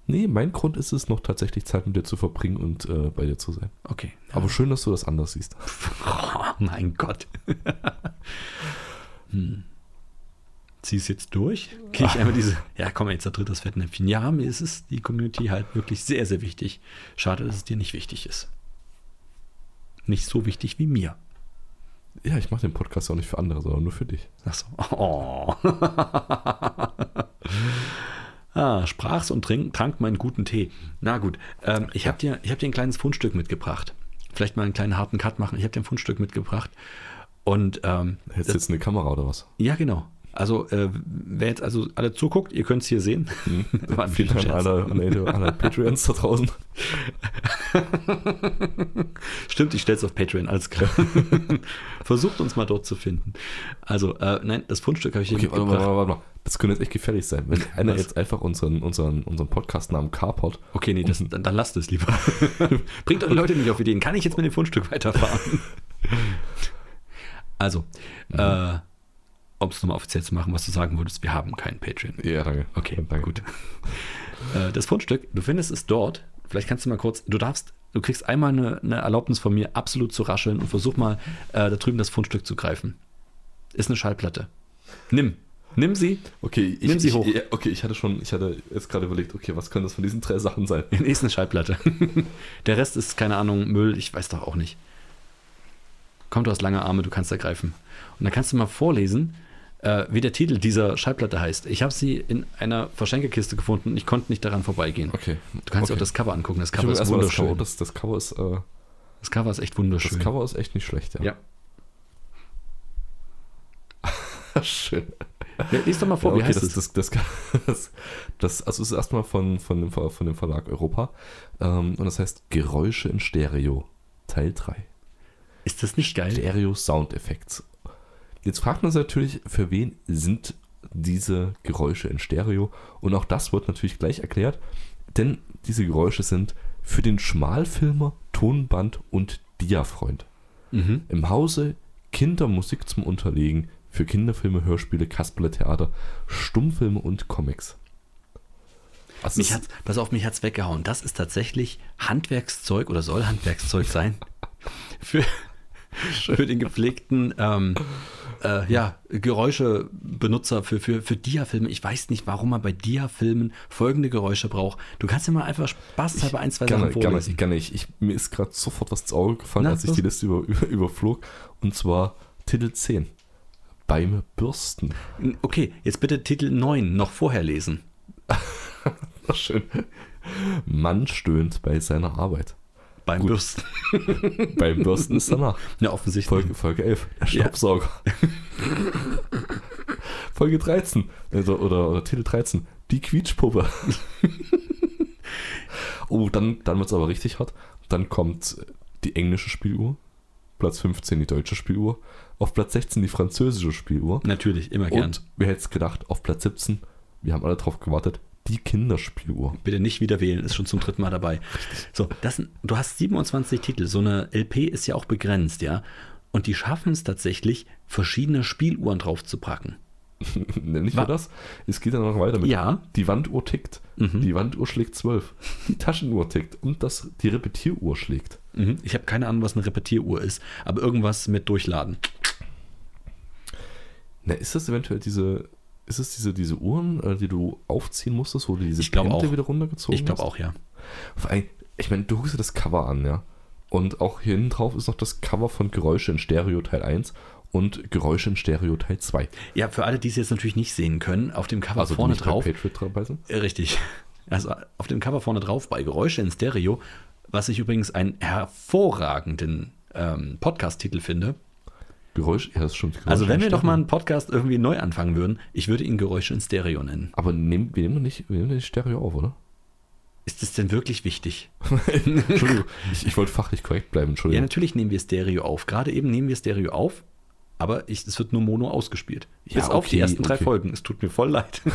Nee, mein Grund ist es, noch tatsächlich Zeit mit dir zu verbringen und äh, bei dir zu sein. Okay. Aber schön, dass du das anders siehst. Oh, mein Gott. hm. Zieh es jetzt durch? Kriege ich einmal diese. Ja, komm, jetzt zertritt das Fettnäpfchen. Ja, mir ist es die Community halt wirklich sehr, sehr wichtig. Schade, dass es dir nicht wichtig ist. Nicht so wichtig wie mir. Ja, ich mache den Podcast auch nicht für andere, sondern nur für dich. Ach so. Oh. ah, sprach's und trink, trank meinen guten Tee. Na gut, ähm, ich habe dir, ich hab dir ein kleines Fundstück mitgebracht. Vielleicht mal einen kleinen harten Cut machen. Ich habe dir ein Fundstück mitgebracht. Und ähm, das- du jetzt eine Kamera oder was? Ja, genau. Also, äh, wer jetzt also alle zuguckt, ihr könnt es hier sehen. Ein Vielen Dank alle, alle, alle Patreons da draußen. Stimmt, ich stelle es auf Patreon, alles klar. Versucht uns mal dort zu finden. Also, äh, nein, das Fundstück habe ich hier Okay, warte mal, mitgebracht. warte mal, warte mal. Das könnte jetzt echt gefährlich sein. Wenn einer Was? jetzt einfach unseren, unseren, unseren Podcast-Namen Carport. Okay, nee, das, dann, dann lasst es lieber. Bringt eure Leute nicht auf Ideen. Kann ich jetzt mit dem Fundstück weiterfahren? Also, äh, um es nochmal offiziell zu machen, was du sagen würdest, wir haben keinen Patreon. Ja, danke. Okay, danke. gut. Äh, das Fundstück, du findest es dort. Vielleicht kannst du mal kurz, du darfst, du kriegst einmal eine, eine Erlaubnis von mir, absolut zu rascheln und versuch mal äh, da drüben das Fundstück zu greifen. Ist eine Schallplatte. Nimm. Nimm sie. Okay, ich, Nimm sie ich, hoch. Okay, ich hatte schon, ich hatte jetzt gerade überlegt, okay, was können das von diesen drei Sachen sein? Ist eine Schallplatte. Der Rest ist, keine Ahnung, Müll, ich weiß doch auch nicht. Komm, du hast lange Arme, du kannst da greifen. Und dann kannst du mal vorlesen, äh, wie der Titel dieser Schallplatte heißt. Ich habe sie in einer Verschenkekiste gefunden und ich konnte nicht daran vorbeigehen. Okay. Du kannst dir okay. auch das Cover angucken. Das Cover ist das wunderschön. Cover, das, das Cover ist, äh, Das Cover ist echt das wunderschön. Cover ist echt nicht schlecht, ja. Ja. Schön. Ja, lies doch mal vor, ja, wie okay, heißt das, das, das, das, das, also es ist erstmal von, von, dem, von dem Verlag Europa ähm, und das heißt Geräusche in Stereo, Teil 3. Ist das nicht geil? Stereo Sound Effects. Jetzt fragt man sich natürlich, für wen sind diese Geräusche in Stereo? Und auch das wird natürlich gleich erklärt, denn diese Geräusche sind für den Schmalfilmer, Tonband und Diafreund. Mhm. Im Hause Kindermusik zum Unterlegen für Kinderfilme, Hörspiele, Kasperle-Theater, Stummfilme und Comics. Also Mich es- hat's, pass auf, mich hat's weggehauen. Das ist tatsächlich Handwerkszeug oder soll Handwerkszeug sein für, für den gepflegten ähm, äh, ja, Geräuschebenutzer für, für, für Dia-Filme. Ich weiß nicht, warum man bei Dia-Filmen folgende Geräusche braucht. Du kannst ja mal einfach spaßhalber ein, zwei Sachen vorlesen. gerne. Ich, ich, mir ist gerade sofort was ins Auge gefallen, Na, als ich die Liste über, über, überflog. Und zwar Titel 10. Beim Bürsten. Okay, jetzt bitte Titel 9 noch vorher lesen. Schön. Mann stöhnt bei seiner Arbeit. Beim Gut. Bürsten. Beim Bürsten ist danach. Ja, offensichtlich. Folge, Folge 11. Der Ja. Staubsauger. Folge 13. Also, oder, oder Titel 13. Die Quietschpuppe. oh, dann, dann wird es aber richtig hart. Dann kommt die englische Spieluhr. Platz 15 die deutsche Spieluhr. Auf Platz 16 die französische Spieluhr. Natürlich, immer gern. Und wer hätte es gedacht, auf Platz 17, wir haben alle drauf gewartet, die Kinderspieluhr. Bitte nicht wieder wählen, ist schon zum dritten Mal dabei. So, das, du hast 27 Titel. So eine LP ist ja auch begrenzt, ja. Und die schaffen es tatsächlich, verschiedene Spieluhren drauf zu packen. Nicht Wa- nur das, es geht dann noch weiter mit. Ja. Die Wanduhr tickt. Mhm. Die Wanduhr schlägt 12. Die Taschenuhr tickt. Und das, die Repetieruhr schlägt. Mhm. Ich habe keine Ahnung, was eine Repetieruhr ist, aber irgendwas mit Durchladen. Na, ist das eventuell diese, ist es diese, diese Uhren, äh, die du aufziehen musstest, wo du diese Ich glaub auch. wieder runtergezogen Ich glaube hast? auch, ja. Vor allem, ich meine, du guckst dir das Cover an, ja. Und auch hier hinten drauf ist noch das Cover von Geräusche in Stereo Teil 1 und Geräusche in Stereo Teil 2. Ja, für alle, die es jetzt natürlich nicht sehen können, auf dem Cover Also vorne drauf. Äh, Richtig. Also auf dem Cover vorne drauf bei Geräusche in Stereo, was ich übrigens einen hervorragenden ähm, Podcast-Titel finde. Geräusch, ja, das ist schon Geräusche Also wenn wir doch mal einen Podcast irgendwie neu anfangen würden, ich würde ihn Geräusche in Stereo nennen. Aber nehmen, wir nehmen doch nicht, wir nehmen nicht Stereo auf, oder? Ist das denn wirklich wichtig? Entschuldigung, ich, ich wollte fachlich korrekt bleiben, Ja, Entschuldigung. natürlich nehmen wir Stereo auf. Gerade eben nehmen wir Stereo auf, aber ich, es wird nur Mono ausgespielt. Ja, Bis auf die okay, ersten drei okay. Folgen. Es tut mir voll leid.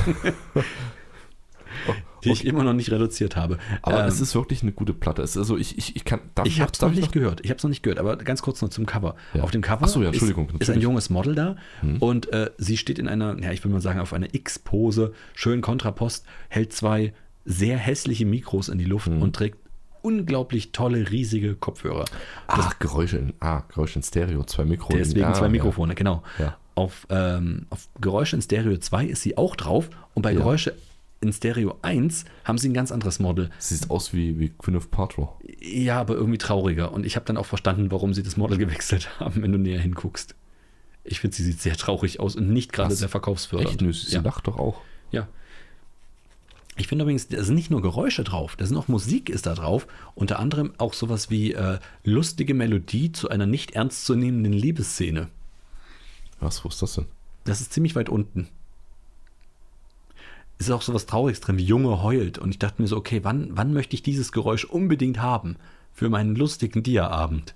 die ich immer noch nicht reduziert habe. Aber Ähm, es ist wirklich eine gute Platte. Es ist also ich, ich, ich kann. Darf Ich habe es noch nicht gehört. Ich habe es noch nicht gehört, aber ganz kurz noch zum Cover. Ja. Auf dem Cover so, ja, ist, ist ein junges Model da Hm. und äh, sie steht in einer, ja, ich würde mal sagen, auf einer X-Pose, schön Kontrapost, hält zwei sehr hässliche Mikros in die Luft Hm. und trägt unglaublich tolle, riesige Kopfhörer. Ach, Geräusche in, ah, Geräusche in Stereo, zwei Mikrofone. Deswegen ah, zwei Mikrofone, genau. Ja. Auf, ähm, auf Geräusche in Stereo 2 ist sie auch drauf und bei Ja. Geräusche in Stereo 1 haben sie ein ganz anderes Model. Sieht aus wie, wie Gwyneth Paltrow. Ja, aber irgendwie trauriger. Und ich habe dann auch verstanden, warum sie das Model gewechselt haben, wenn du näher hinguckst. Ich finde, sie sieht sehr traurig aus und nicht gerade sehr verkaufsfördernd. Echt? Nö, sie ja. lacht doch auch. ja. Ich finde übrigens, da sind nicht nur Geräusche drauf, da sind auch Musik ist da drauf. Unter anderem auch sowas wie äh, lustige Melodie zu einer nicht ernstzunehmenden Liebesszene. Was, wo ist das denn? Das ist ziemlich weit unten. Es ist auch sowas Trauriges drin, wie Junge heult. Und ich dachte mir so, okay, wann, wann möchte ich dieses Geräusch unbedingt haben für meinen lustigen Dia-Abend?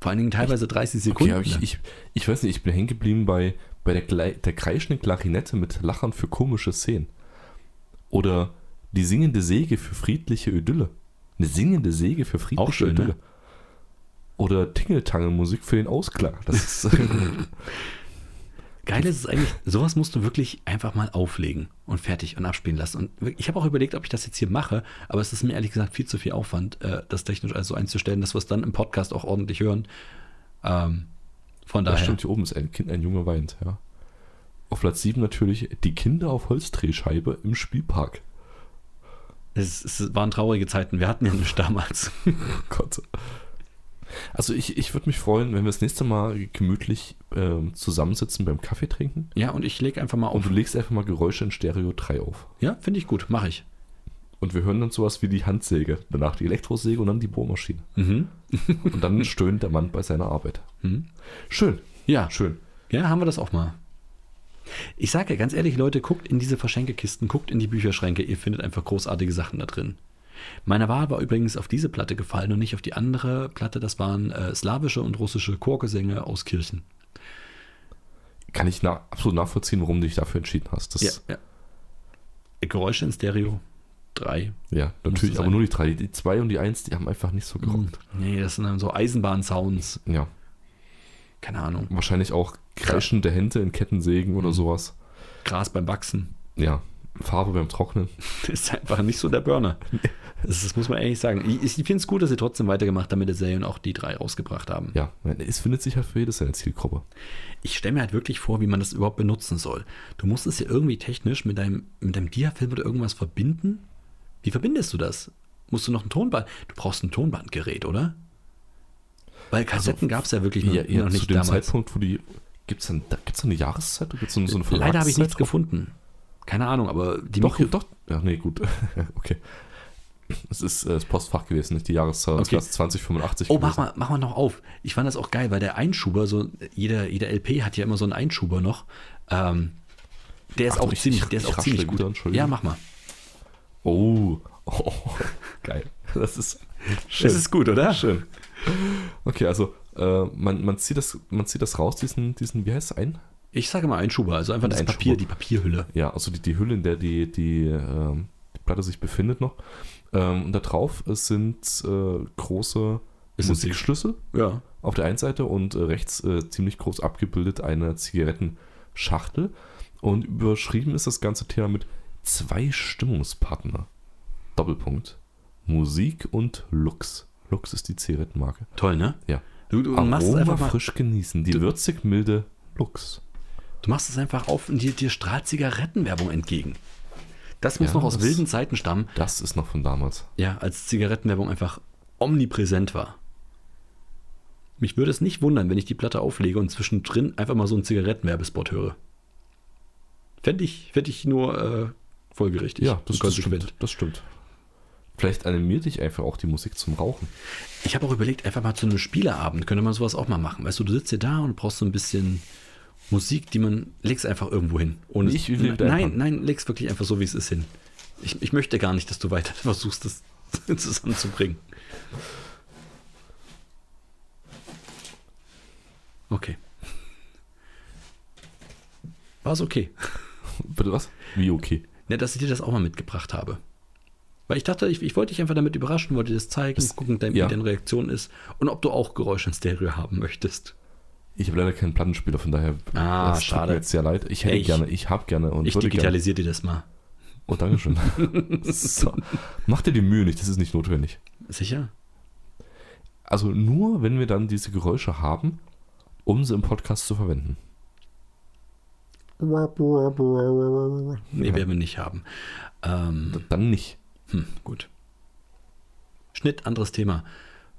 Vor allen Dingen teilweise 30 Sekunden. Okay, ich, ich, ich weiß nicht, ich bin hängen geblieben bei, bei der, der kreischenden Klarinette mit Lachern für komische Szenen. Oder die singende Säge für friedliche Idylle. Eine singende Säge für friedliche Auch schön, Idylle. ne? Oder Tingeltangelmusik für den Ausklang. Das ist, Geil ist es eigentlich, sowas musst du wirklich einfach mal auflegen und fertig und abspielen lassen. Und ich habe auch überlegt, ob ich das jetzt hier mache, aber es ist mir ehrlich gesagt viel zu viel Aufwand, äh, das technisch also einzustellen, dass wir es dann im Podcast auch ordentlich hören. Ähm, von da daher. stimmt hier oben, ist ein Kind, ein Junge weint, ja. Auf Platz 7 natürlich die Kinder auf Holzdrehscheibe im Spielpark. Es, es waren traurige Zeiten. Wir hatten ja nicht damals. Oh Gott. Also ich, ich würde mich freuen, wenn wir das nächste Mal gemütlich ähm, zusammensitzen beim Kaffee trinken. Ja, und ich lege einfach mal Und auf. du legst einfach mal Geräusche in Stereo 3 auf. Ja, finde ich gut, mache ich. Und wir hören dann sowas wie die Handsäge, danach die Elektrosäge und dann die Bohrmaschine. Mhm. Und dann stöhnt der Mann bei seiner Arbeit. Mhm. Schön, Ja, schön. ja, haben wir das auch mal. Ich sage ja ganz ehrlich, Leute, guckt in diese Verschenkekisten, guckt in die Bücherschränke, ihr findet einfach großartige Sachen da drin. Meine Wahl war übrigens auf diese Platte gefallen und nicht auf die andere Platte. Das waren äh, slawische und russische Chorgesänge aus Kirchen. Kann ich na absolut nachvollziehen, warum du dich dafür entschieden hast. Das, ja. Geräusche in Stereo. Drei. ja, natürlich, aber nur die drei. Die zwei und die eins, die haben einfach nicht so gerockt. Nee, das sind dann so Eisenbahnsounds. Ja, Keine Ahnung. wahrscheinlich auch kreischende Hände in Kettensägen oder Mhm. sowas. Gras beim Wachsen. Ja, Farbe beim Trocknen. Das ist einfach nicht so der Burner. Das, das muss man ehrlich sagen. Ich, ich finde es gut, dass sie trotzdem weitergemacht haben mit der Serie und auch die drei rausgebracht haben. Ja, es findet sich halt für jedes seine Zielgruppe. Ich stelle mir halt wirklich vor, wie man das überhaupt benutzen soll. Du musst es ja irgendwie technisch mit deinem, mit deinem Diafilm oder irgendwas verbinden. Wie verbindest du das? Musst du noch ein Tonband? Du brauchst ein Tonbandgerät, oder? Weil Kassetten gab es ja wirklich noch, Ja, ja, noch zu nicht dem damals. Zeitpunkt, wo die. Gibt es da, gibt's eine Jahreszeit? Gibt's so, so eine Leider habe ich nichts gefunden. Keine Ahnung, aber die Doch, Mikro- doch. Ja, nee, gut. okay. Es ist äh, das Postfach gewesen, nicht die Jahreszahl. Okay. Das war 2085 Oh, gewesen. mach mal, mach mal noch auf. Ich fand das auch geil, weil der Einschuber, so jeder, jeder LP hat ja immer so einen Einschuber noch. Ähm, Der ist Achtung, auch ich- ziemlich, ich- der ist auch ziemlich gut. wieder. Ja, mach mal. Oh. oh. Geil. Das ist schön. Das ist gut, oder? schön. Okay, also äh, man, man, zieht das, man zieht das raus, diesen, diesen wie heißt es, ein? Ich sage mal Einschuber, also einfach Ein das. Papier, die Papierhülle. Ja, also die, die Hülle, in der die, die, ähm, die Platte sich befindet noch. Ähm, und da drauf sind äh, große Ist Musikschlüssel Ja. auf der einen Seite und äh, rechts äh, ziemlich groß abgebildet eine Zigarettenschachtel. Und überschrieben ist das ganze Thema mit zwei Stimmungspartner. Doppelpunkt. Musik und Lux. Lux ist die Zigarettenmarke. Toll, ne? Ja. Du, du Aroma einfach mal, frisch genießen. Die würzig milde Lux. Du machst es einfach auf und dir, dir strahlt Zigarettenwerbung entgegen. Das muss Ja, noch aus das- wilden Zeiten stammen. Das ist noch von damals. Ja, als Zigarettenwerbung einfach omnipräsent war. Mich würde es nicht wundern, wenn ich die Platte auflege und zwischendrin einfach mal so einen Zigarettenwerbespot höre. Fände ich, fänd ich nur äh, folgerichtig. Ja, das, das stimmt. Das stimmt. Vielleicht animiert dich einfach auch die Musik zum Rauchen. Ich habe auch überlegt, einfach mal zu einem Spieleabend könnte man sowas auch mal machen. Weißt du, du sitzt hier da und brauchst so ein bisschen Musik, die man legst einfach irgendwo hin. Ohne Ich will nein, nein, legst wirklich einfach so, wie es ist hin. Ich, ich möchte gar nicht, dass du weiter versuchst, das zusammenzubringen. Okay. War es okay? Bitte was? Wie okay? Ne, dass ich dir das auch mal mitgebracht habe. Weil ich dachte, ich, ich wollte dich einfach damit überraschen, wollte dir das zeigen, Das- gucken, dein, ja. wie deine Reaktion ist und ob du auch Geräusche in Stereo haben möchtest. Ich habe leider keinen Plattenspieler, von daher Ah, das tut schade. mir jetzt sehr leid. Ich hätte Ich- gerne, ich habe gerne und Ich würde digitalisiere dir das mal. Oh, Dankeschön. so. Mach dir die Mühe nicht, das ist nicht notwendig. Sicher? Also nur, wenn wir dann diese Geräusche haben, um sie im Podcast zu verwenden. Nee, Ja. werden wir nicht haben. Ähm, Dann nicht. hm, gut. Schnitt, anderes Thema.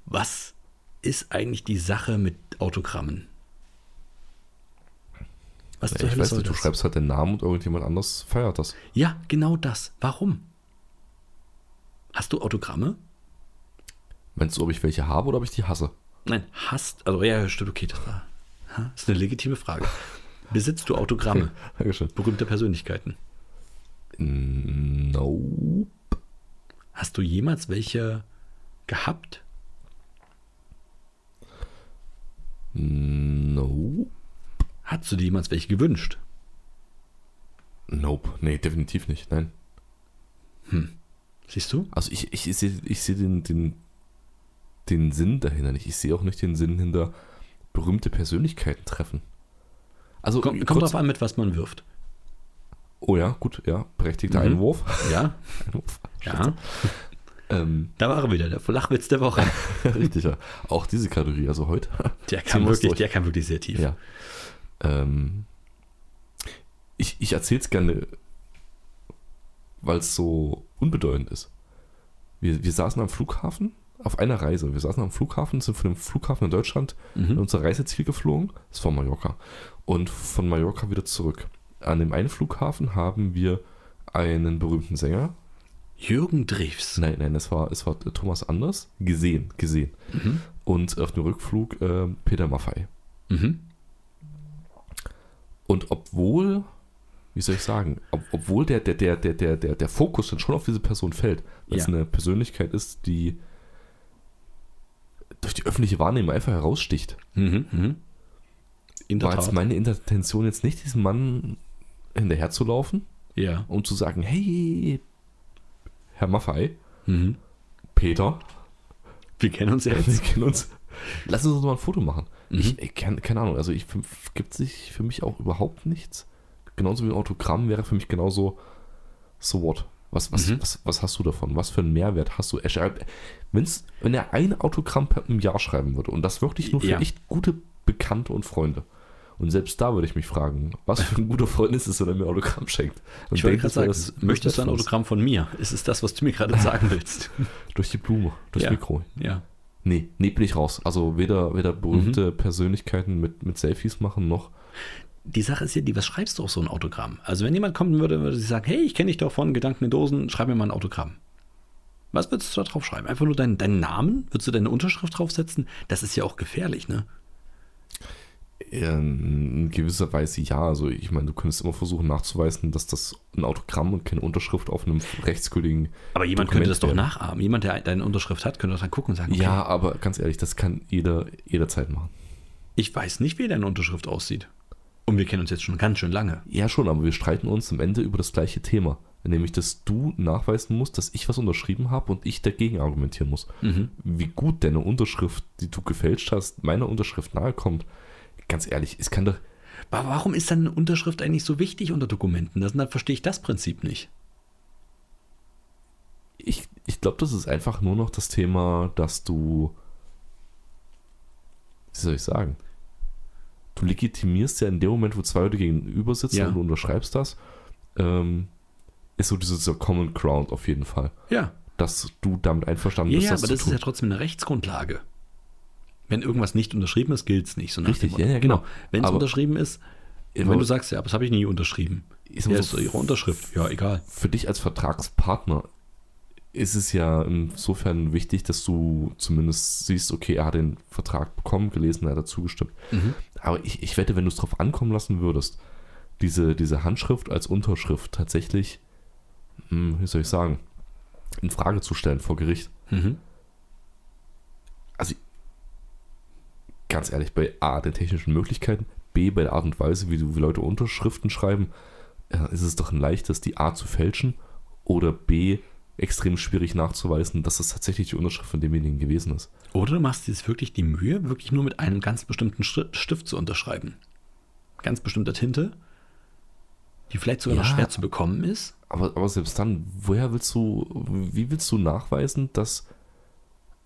Was ist eigentlich die Sache mit Autogrammen? Was zur ich weiß nicht, du das? schreibst halt den Namen und irgendjemand anders feiert das. Ja, genau das. Warum? Hast du Autogramme? Meinst du, ob ich welche habe oder ob ich die hasse? Nein, hast. Also, ja, stimmt, okay, das war. Ha, ist eine legitime Frage. Besitzt du Autogramme Dankeschön. berühmter Persönlichkeiten? No. Hast du jemals welche gehabt? No. Hast du dir jemals welche gewünscht? Nope. Nee, definitiv nicht. Nein. Siehst du? Also ich, ich sehe ich seh den, den, den Sinn dahinter nicht. Ich sehe auch nicht den Sinn hinter berühmte Persönlichkeiten treffen. Also Kommt, kommt kurz- drauf an, mit was man wirft. Oh ja, gut, ja, berechtigter Mhm. Einwurf. Ja, Einwurf. ja. Ähm, Da war er wieder, der Flachwitz der Woche. richtig, ja. Auch diese Kategorie, also heute. Der kam wirklich, durch. der kam wirklich sehr tief. Ja. Ähm, ich ich erzähle es gerne, weil es so unbedeutend ist. Wir, wir saßen am Flughafen auf einer Reise. Wir saßen am Flughafen, sind von dem Flughafen in Deutschland in Mhm. unser Reiseziel geflogen. Das war Mallorca. Und von Mallorca wieder zurück. An dem einen Flughafen haben wir einen berühmten Sänger. Jürgen Drews. Nein, nein, es war, es war Thomas Anders. Gesehen, gesehen. Mhm. Und auf dem Rückflug äh, Peter Maffei. Mhm. Und obwohl, wie soll ich sagen, ob, obwohl der, der, der, der, der, der, der Fokus dann schon auf diese Person fällt, weil es Ja. eine Persönlichkeit ist, die durch die öffentliche Wahrnehmung einfach heraussticht, Mhm. Mhm. In war jetzt meine Intention jetzt nicht, diesem Mann hinterherzulaufen, Ja. um zu sagen, hey, Herr Maffei, Mhm. Peter, Wir kennen uns ja wir jetzt. kennen uns, lass uns doch mal ein Foto machen. Mhm. Ich, ich kann, keine Ahnung, also ich gibt sich für mich auch überhaupt nichts. Genauso wie ein Autogramm wäre für mich genauso so what. Was, was, Mhm. was, was hast du davon? Was für einen Mehrwert hast du? Er schreibt, wenn's, wenn er ein Autogramm im Jahr schreiben würde und das wirklich nur für Ja. echt gute Bekannte und Freunde. Und selbst da würde ich mich fragen, was für ein guter Freund ist es, wenn er mir ein Autogramm schenkt? Und Ich wollte gerade sagen, das- möchtest du ein Autogramm von mir? Ist es das, was du mir gerade sagen willst? Durch die Blume, durchs Ja. Mikro. Ja. Nee, nee, bin ich raus. Also weder, weder berühmte Mhm. Persönlichkeiten mit, mit Selfies machen, noch Die Sache ist ja die, was schreibst du auf so ein Autogramm? Also wenn jemand kommen würde, würde sie sagen, hey, ich kenne dich doch von Gedanken in Dosen, schreib mir mal ein Autogramm. Was würdest du da drauf schreiben? Einfach nur deinen, deinen Namen? Würdest du deine Unterschrift draufsetzen? Das ist ja auch gefährlich, ne? In gewisser Weise ja. Also ich meine, du könntest immer versuchen nachzuweisen, dass das ein Autogramm und keine Unterschrift auf einem rechtsgültigen. Aber jemand Dokument könnte das doch nachahmen. Jemand, der deine Unterschrift hat, könnte doch dann gucken und sagen, okay, Ja, aber ganz ehrlich, das kann jeder jederzeit machen. ich weiß nicht, wie deine Unterschrift aussieht. Und wir kennen uns jetzt schon ganz schön lange. Ja, schon, aber wir streiten uns am Ende über das gleiche Thema. Nämlich, dass du nachweisen musst, dass ich was unterschrieben habe und ich dagegen argumentieren muss. Wie gut deine Unterschrift, die du gefälscht hast, meiner Unterschrift nahe kommt. Ganz ehrlich, es kann doch. Aber warum ist dann eine Unterschrift eigentlich so wichtig unter Dokumenten? Das, dann verstehe ich das Prinzip nicht. Ich, ich glaube, das ist einfach nur noch das Thema, dass du. Wie soll ich sagen? Du legitimierst ja in dem Moment, wo zwei Leute gegenüber sitzen Ja. und du unterschreibst das, ähm, ist so dieser Common Ground auf jeden Fall. Ja. Dass du damit einverstanden Ja, bist, ja, aber das ist ja trotzdem eine Rechtsgrundlage. Wenn irgendwas nicht unterschrieben ist, gilt es nicht. So Richtig, ja, ja, genau. Wenn es unterschrieben ist, wenn du sagst, ja, aber das habe ich nie unterschrieben. ist Ja, ist so, ihre Unterschrift. Ja, egal. für dich als Vertragspartner ist es ja insofern wichtig, dass du zumindest siehst, okay, er hat den Vertrag bekommen, gelesen, er hat dazu gestimmt. Aber ich, ich wette, wenn du es drauf ankommen lassen würdest, diese, diese Handschrift als Unterschrift tatsächlich, hm, wie soll ich sagen, in Frage zu stellen vor Gericht. Mhm. Also, ganz ehrlich, bei A, den technischen Möglichkeiten, B, bei der Art und Weise, wie, du, wie Leute Unterschriften schreiben, äh, ist es doch ein leichtes, die A zu fälschen oder B, extrem schwierig nachzuweisen, dass das tatsächlich die Unterschrift von demjenigen gewesen ist. Oder du machst dir jetzt wirklich die Mühe, wirklich nur mit einem ganz bestimmten Stift zu unterschreiben. Ganz bestimmter Tinte, die vielleicht sogar noch Ja. schwer zu bekommen ist. Aber, aber selbst dann, woher willst du, wie willst du nachweisen, dass,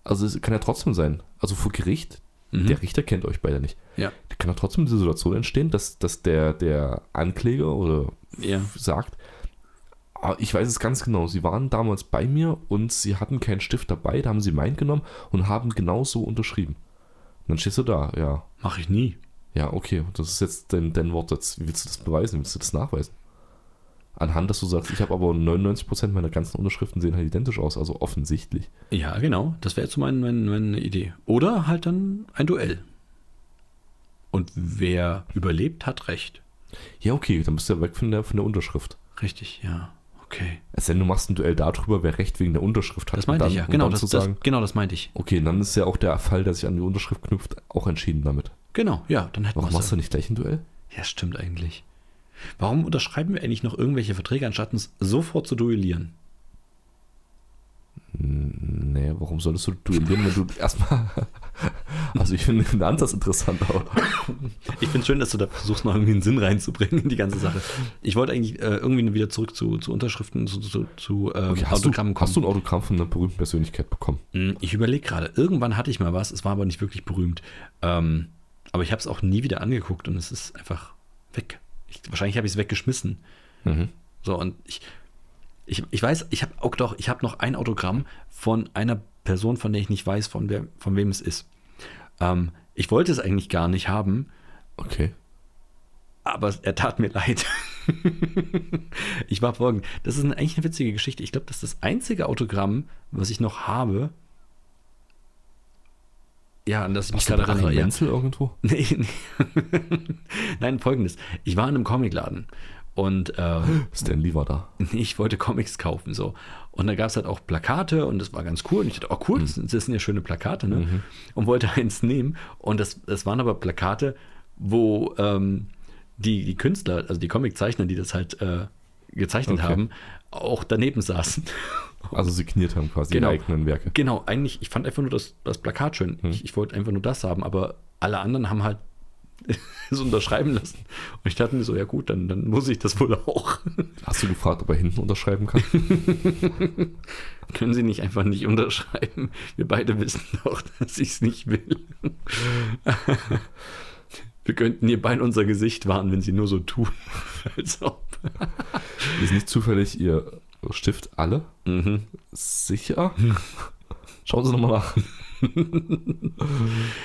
also es kann ja trotzdem sein, also vor Gericht, Mhm. der Richter kennt euch beide nicht. Ja. Da kann ja trotzdem diese Situation entstehen, dass, dass der, der Ankläger oder Ja. sagt, "Ah, ich weiß es ganz genau, sie waren damals bei mir und sie hatten keinen Stift dabei, da haben sie meinen genommen und haben genau so unterschrieben. Und dann stehst du da, ja, Mache ich nie. ja, okay, das ist jetzt dein, dein Wort jetzt. Wie willst du das beweisen? Wie willst du das nachweisen? Anhand, dass du sagst, ich habe aber 99% meiner ganzen Unterschriften sehen halt identisch aus, also offensichtlich. Ja, genau. Das wäre jetzt so mein, mein, meine Idee. Oder halt dann ein Duell. Und wer überlebt, hat Recht. Ja, okay, dann bist du ja weg von der, von der Unterschrift. Richtig, ja. Okay. Es sei denn, du machst ein Duell darüber, wer Recht wegen der Unterschrift hat. Das meinte und ich ja. dann, Genau dann das, zu das, sagen, genau, das meinte ich. okay, dann ist ja auch der Fall, der sich an die Unterschrift knüpft, auch entschieden damit. Genau, ja, dann hätten Warum machst du nicht gleich ein Duell? Ja, stimmt eigentlich. Warum unterschreiben wir eigentlich noch irgendwelche Verträge, anstatt uns sofort zu duellieren? Nee, warum solltest du duellieren, wenn du erstmal. Also, ich finde den Ansatz interessant, aber. Ich finde es schön, dass du da versuchst, noch irgendwie einen Sinn reinzubringen in die ganze Sache. Ich wollte eigentlich äh, irgendwie wieder zurück zu, zu Unterschriften, zu, zu, zu ähm, Okay, hast, du, Autogrammen kommen. hast du ein Autogramm von einer berühmten Persönlichkeit bekommen? Hm, Ich überlege gerade, irgendwann hatte ich mal was, es war aber nicht wirklich berühmt. Ähm, aber ich habe es auch nie wieder angeguckt und es ist einfach. Ich, wahrscheinlich habe ich es weggeschmissen. Mhm. So, und ich, ich, ich weiß, ich habe auch doch, ich habe noch ein Autogramm von einer Person, von der ich nicht weiß, von, wer, von wem es ist. Ähm, ich wollte es eigentlich gar nicht haben, Okay. aber er tat mir leid. ich war folgend. Das ist eine, eigentlich eine witzige Geschichte. Ich glaube, das ist das einzige Autogramm, was ich noch habe. Ja, an das ich mich gerade erinnere. Ja. Menzel irgendwo? Nee, nee. Nein, folgendes. Ich war in einem Comicladen und ähm, Stanley war da. ich wollte Comics kaufen so. Und da gab es halt auch Plakate und das war ganz cool. Und ich dachte, oh cool, das, sind- das sind ja schöne Plakate, ne? Und wollte eins nehmen. Und das, das waren aber Plakate, wo ähm, die, die Künstler, also die Comiczeichner, die das halt äh, gezeichnet Okay. haben, auch daneben saßen. Also signiert haben quasi Genau. die eigenen Werke. Genau, eigentlich, ich fand einfach nur das, das Plakat schön. Ich, ich wollte einfach nur das haben, aber alle anderen haben halt es unterschreiben lassen. Und ich dachte mir so, ja gut, dann, dann muss ich das wohl auch. Hast du gefragt, ob er hinten unterschreiben kann? Können Sie nicht einfach nicht unterschreiben? Wir beide wissen doch, dass ich es nicht will. Wir könnten ihr Bein unser Gesicht wahren, wenn Sie nur so tun, als ob. Ist nicht zufällig Ihr Stift alle? Mhm. Sicher? Schauen Sie nochmal nach.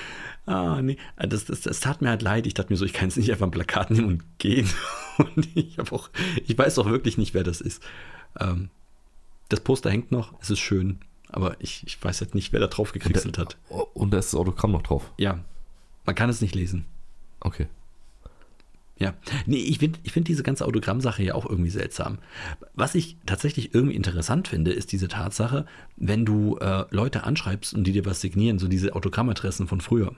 Ah, nee, das, das, das tat mir halt leid. Ich dachte mir so, ich kann jetzt nicht einfach ein Plakat nehmen und gehen. Und ich habe auch, ich weiß auch wirklich nicht, wer das ist. Ähm, das Poster hängt noch, es ist schön, aber ich, ich weiß halt nicht, wer da drauf gekritzelt hat. Und da ist das Autogramm noch drauf. Ja, man kann es nicht lesen. Okay. Ja, nee, ich finde ich find diese ganze Autogrammsache ja auch irgendwie seltsam. Was ich tatsächlich irgendwie interessant finde, ist diese Tatsache, wenn du äh, Leute anschreibst und die dir was signieren, so diese Autogrammadressen von früher.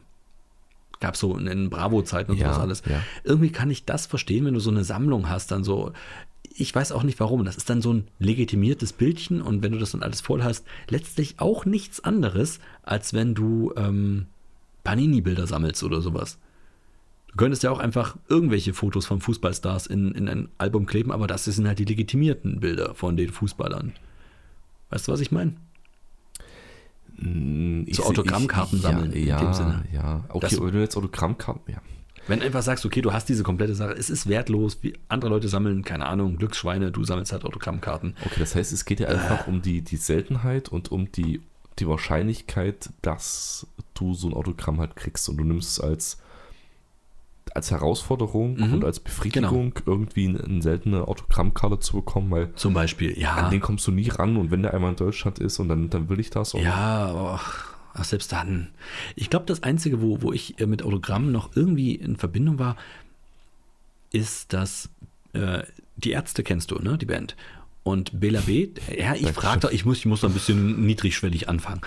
Gab so in Bravo-Zeiten und Ja, sowas alles. ja. Irgendwie kann ich das verstehen, wenn du so eine Sammlung hast, dann so. Ich weiß auch nicht warum. Das ist dann so ein legitimiertes Bildchen und wenn du das dann alles voll hast, letztlich auch nichts anderes, als wenn du ähm, Panini-Bilder sammelst oder sowas. Du könntest ja auch einfach irgendwelche Fotos von Fußballstars in, in ein Album kleben, aber das sind halt die legitimierten Bilder von den Fußballern. Weißt du, was ich meine? Mm, ich So Autogrammkarten ich, sammeln, in Ja, dem ja, Sinne. ja. Okay, Das- du jetzt Autogrammkarten, ja. Wenn du einfach sagst, okay, du hast diese komplette Sache, es ist wertlos, wie andere Leute sammeln, keine Ahnung, Glücksschweine, du sammelst halt Autogrammkarten. Okay, das heißt, es geht ja einfach um die, die Seltenheit und um die, die Wahrscheinlichkeit, dass du so ein Autogramm halt kriegst und du nimmst es als, als Herausforderung Mhm. und als Befriedigung, irgendwie eine, seltene Autogrammkarte zu bekommen, weil Zum Beispiel, ja. an den kommst du nie ran und wenn der einmal in Deutschland ist und dann, dann will ich das. Und Ja, aber ach, selbst dann. Ich glaube, das Einzige, wo, wo ich äh, mit Autogrammen noch irgendwie in Verbindung war, ist, dass äh, die Ärzte kennst du, ne? Die Band. Und Bela B, ja, ich doch, ich muss, ich muss da ein bisschen niedrigschwellig anfangen.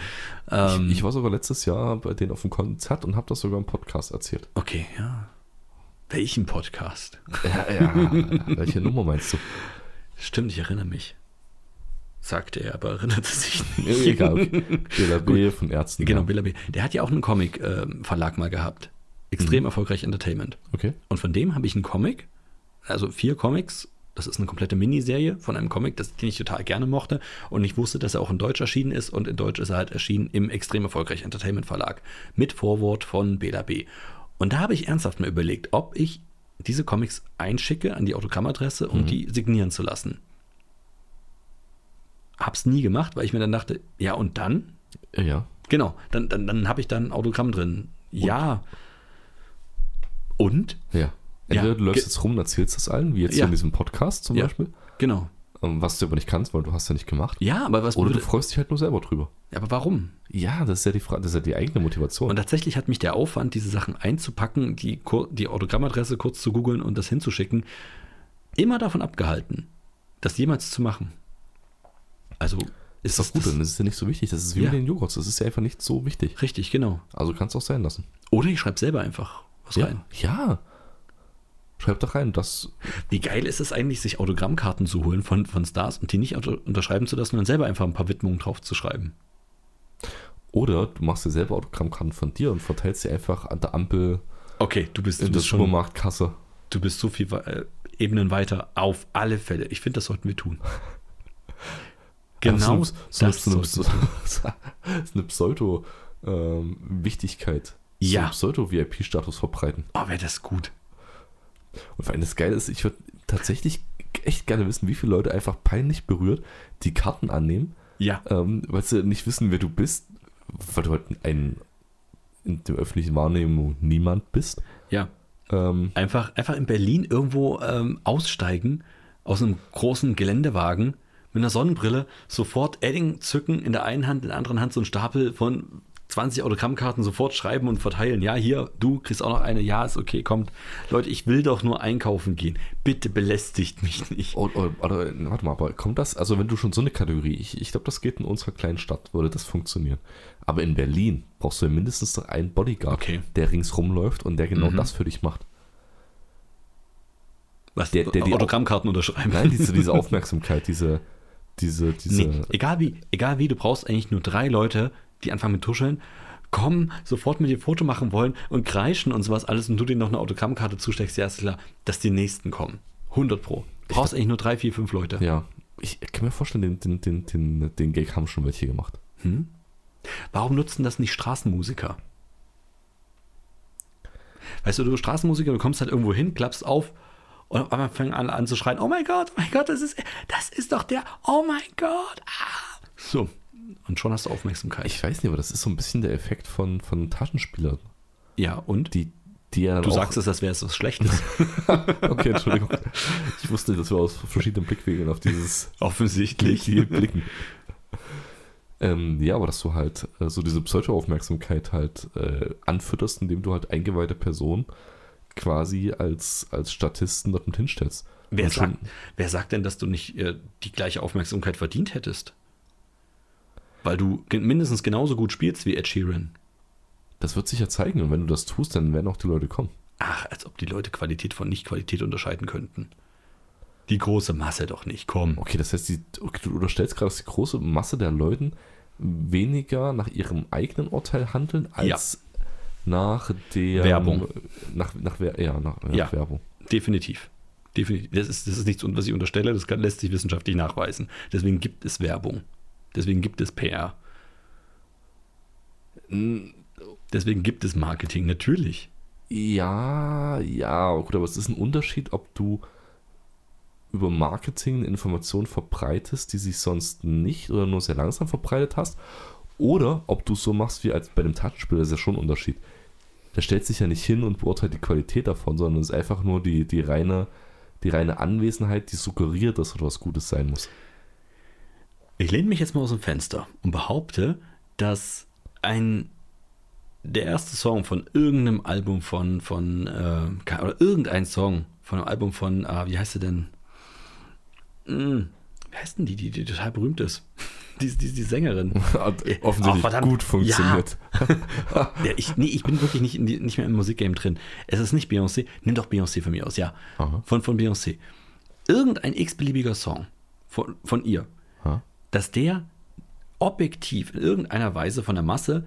Ähm, Ich, ich war sogar letztes Jahr bei denen auf dem Konzert und habe das sogar im Podcast erzählt. okay, ja. Welchen Podcast? Ja, ja. Welche Nummer meinst du? Stimmt, ich erinnere mich. Sagte er, aber erinnerte sich nicht. Egal, okay. DLRB von Ärzten. Genau. Bela B. Der hat ja auch einen Comic-Verlag mal gehabt. Extrem erfolgreich Entertainment. Okay. Und von dem habe ich einen Comic, also vier Comics. Das ist eine komplette Miniserie von einem Comic, das, den ich total gerne mochte. Und ich wusste, dass er auch in Deutsch erschienen ist. Und in Deutsch ist er halt erschienen im extrem erfolgreich Entertainment Verlag. Mit Vorwort von Bela B. Und da habe ich ernsthaft mal überlegt, ob ich diese Comics einschicke an die Autogrammadresse, um die signieren zu lassen. Hab's nie gemacht, weil ich mir dann dachte, ja und dann? Ja, ja. Genau, dann, dann, dann habe ich da ein Autogramm drin. Ja. Und? Ja. Entweder Ja, du läufst ge- jetzt rum und erzählst das allen, wie jetzt Ja. hier in diesem Podcast zum Ja. Beispiel, Genau. Ähm, was du aber nicht kannst, weil du hast ja nicht gemacht. Ja, aber was Oder du freust dich halt nur selber drüber. ja, aber warum? Ja, das ist ja die Frage, das ist ja die eigene Motivation. Und tatsächlich hat mich der Aufwand, diese Sachen einzupacken, die, die Autogrammadresse kurz zu googeln und das hinzuschicken, immer davon abgehalten, das jemals zu machen. Also ist ist doch gut, das, dann ist es ja nicht so wichtig. Das ist wie Ja. mit den Joghurts, das ist ja einfach nicht so wichtig. richtig, genau. Also kannst du auch sein lassen. Oder ich schreibe selber einfach was rein. Ja. Schreib doch rein, das. Wie geil ist es eigentlich, sich Autogrammkarten zu holen von, von Stars und die nicht unterschreiben zu lassen und dann selber einfach ein paar Widmungen drauf zu schreiben. Oder du machst dir selber Autogrammkarten von dir und verteilst sie einfach an der Ampel Okay, du bist, in du der bist schon Supermarktkasse. Du bist so viel äh, Ebenen weiter. Auf alle Fälle. Ich finde, das sollten wir tun. Genau. so, so, das so, so, so, eine Pseudo-Wichtigkeit. Ja. So Pseudo-VIP-Status verbreiten. oh, wäre das gut. Und vor allem das Geile ist, ich würde tatsächlich echt gerne wissen, wie viele Leute einfach peinlich berührt die Karten annehmen, Ja. ähm, weil sie nicht wissen, wer du bist, weil du halt ein in der öffentlichen Wahrnehmung niemand bist. Ja. Ähm, Einfach, einfach in Berlin irgendwo ähm, aussteigen aus einem großen Geländewagen mit einer Sonnenbrille, sofort Edding zücken, in der einen Hand, in der anderen Hand so einen Stapel von 20 Autogrammkarten sofort schreiben und verteilen. Ja, hier, du kriegst auch noch eine. Ja, ist okay, kommt. Leute, ich will doch nur einkaufen gehen. Bitte belästigt mich nicht. oder, oder, warte mal, aber kommt das, also wenn du schon so eine Kategorie, ich, ich glaube, das geht in unserer kleinen Stadt, würde das funktionieren. Aber in Berlin brauchst du ja mindestens einen Bodyguard, Okay. der ringsrum läuft und der genau Mhm. das für dich macht. Was, Der- der die Autogrammkarten unterschreiben. Nein, diese, diese Aufmerksamkeit, diese, diese, diese. Nee, egal wie, egal wie, du brauchst eigentlich nur drei Leute, die anfangen mit Tuscheln, kommen, sofort mit dir Foto machen wollen und kreischen und sowas alles und du denen noch eine Autogrammkarte zusteckst, ja, ist klar, dass die nächsten kommen. 100 pro. Du brauchst eigentlich nur drei, vier, fünf Leute. Ja, ich kann mir vorstellen, den, den, den, den, den Gag haben schon welche gemacht. Hm? Warum nutzen das nicht Straßenmusiker? Weißt du, du Straßenmusiker, du kommst halt irgendwo hin, klappst auf und auf einmal fangen alle an zu schreien, oh mein Gott, oh mein Gott, das ist, das ist doch der, oh mein Gott. Ah. So, und schon hast du Aufmerksamkeit. Ich weiß nicht, aber das ist so ein bisschen der Effekt von, von Taschenspielern, ja, und? die, die ja Du sagst es, als wäre es was Schlechtes. Okay, Entschuldigung. Ich wusste, dass wir aus verschiedenen Blickwinkeln auf dieses Offensichtlich. Blicken. Ähm, ja, aber dass du halt äh, so diese Pseudo-Aufmerksamkeit halt äh, anfütterst, indem du halt eingeweihte Personen quasi als, als Statisten dort mit hinstellst. Wer sagt, wer sagt denn, dass du nicht äh, die gleiche Aufmerksamkeit verdient hättest? Weil du mindestens genauso gut spielst wie Ed Sheeran. Das wird sich ja zeigen. Und wenn du das tust, dann werden auch die Leute kommen. Ach, als ob die Leute Qualität von Nicht-Qualität unterscheiden könnten. Die große Masse doch nicht, komm. Okay, das heißt, die, okay, du unterstellst gerade, dass die große Masse der Leuten weniger nach ihrem eigenen Urteil handeln, als nach der Werbung. Nach, nach, ja, nach, nach Ja. Werbung. Definitiv. Definitiv. Das ist, das ist nichts, was ich unterstelle, das kann, lässt sich wissenschaftlich nachweisen. Deswegen gibt es Werbung. Deswegen gibt es PR. Deswegen gibt es Marketing, natürlich. Ja, ja, gut, aber es ist ein Unterschied, ob du über Marketing eine Information verbreitest, die sich sonst nicht oder nur sehr langsam verbreitet hast, oder ob du es so machst wie als bei dem Taschenspiel, das ist ja schon ein Unterschied. Der stellt sich ja nicht hin und beurteilt die Qualität davon, sondern es ist einfach nur die, die, reine, die reine Anwesenheit, die suggeriert, dass etwas Gutes sein muss. Ich lehne mich jetzt mal aus dem Fenster und behaupte, dass ein der erste Song von irgendeinem Album von, von äh, oder irgendein Song von einem Album von, ah, wie heißt sie denn? Hm, wie heißt denn die, die, die total berühmt ist? Die, die, die Sängerin. Hat offensichtlich oh, gut funktioniert. Ja, ich, nee, ich bin wirklich nicht, nicht mehr im Musikgame drin. Es ist nicht Beyoncé. Nimm doch Beyoncé von mir aus, ja. Aha. Von, von Beyoncé. Irgendein x-beliebiger Song von, von ihr? Dass der objektiv in irgendeiner Weise von der Masse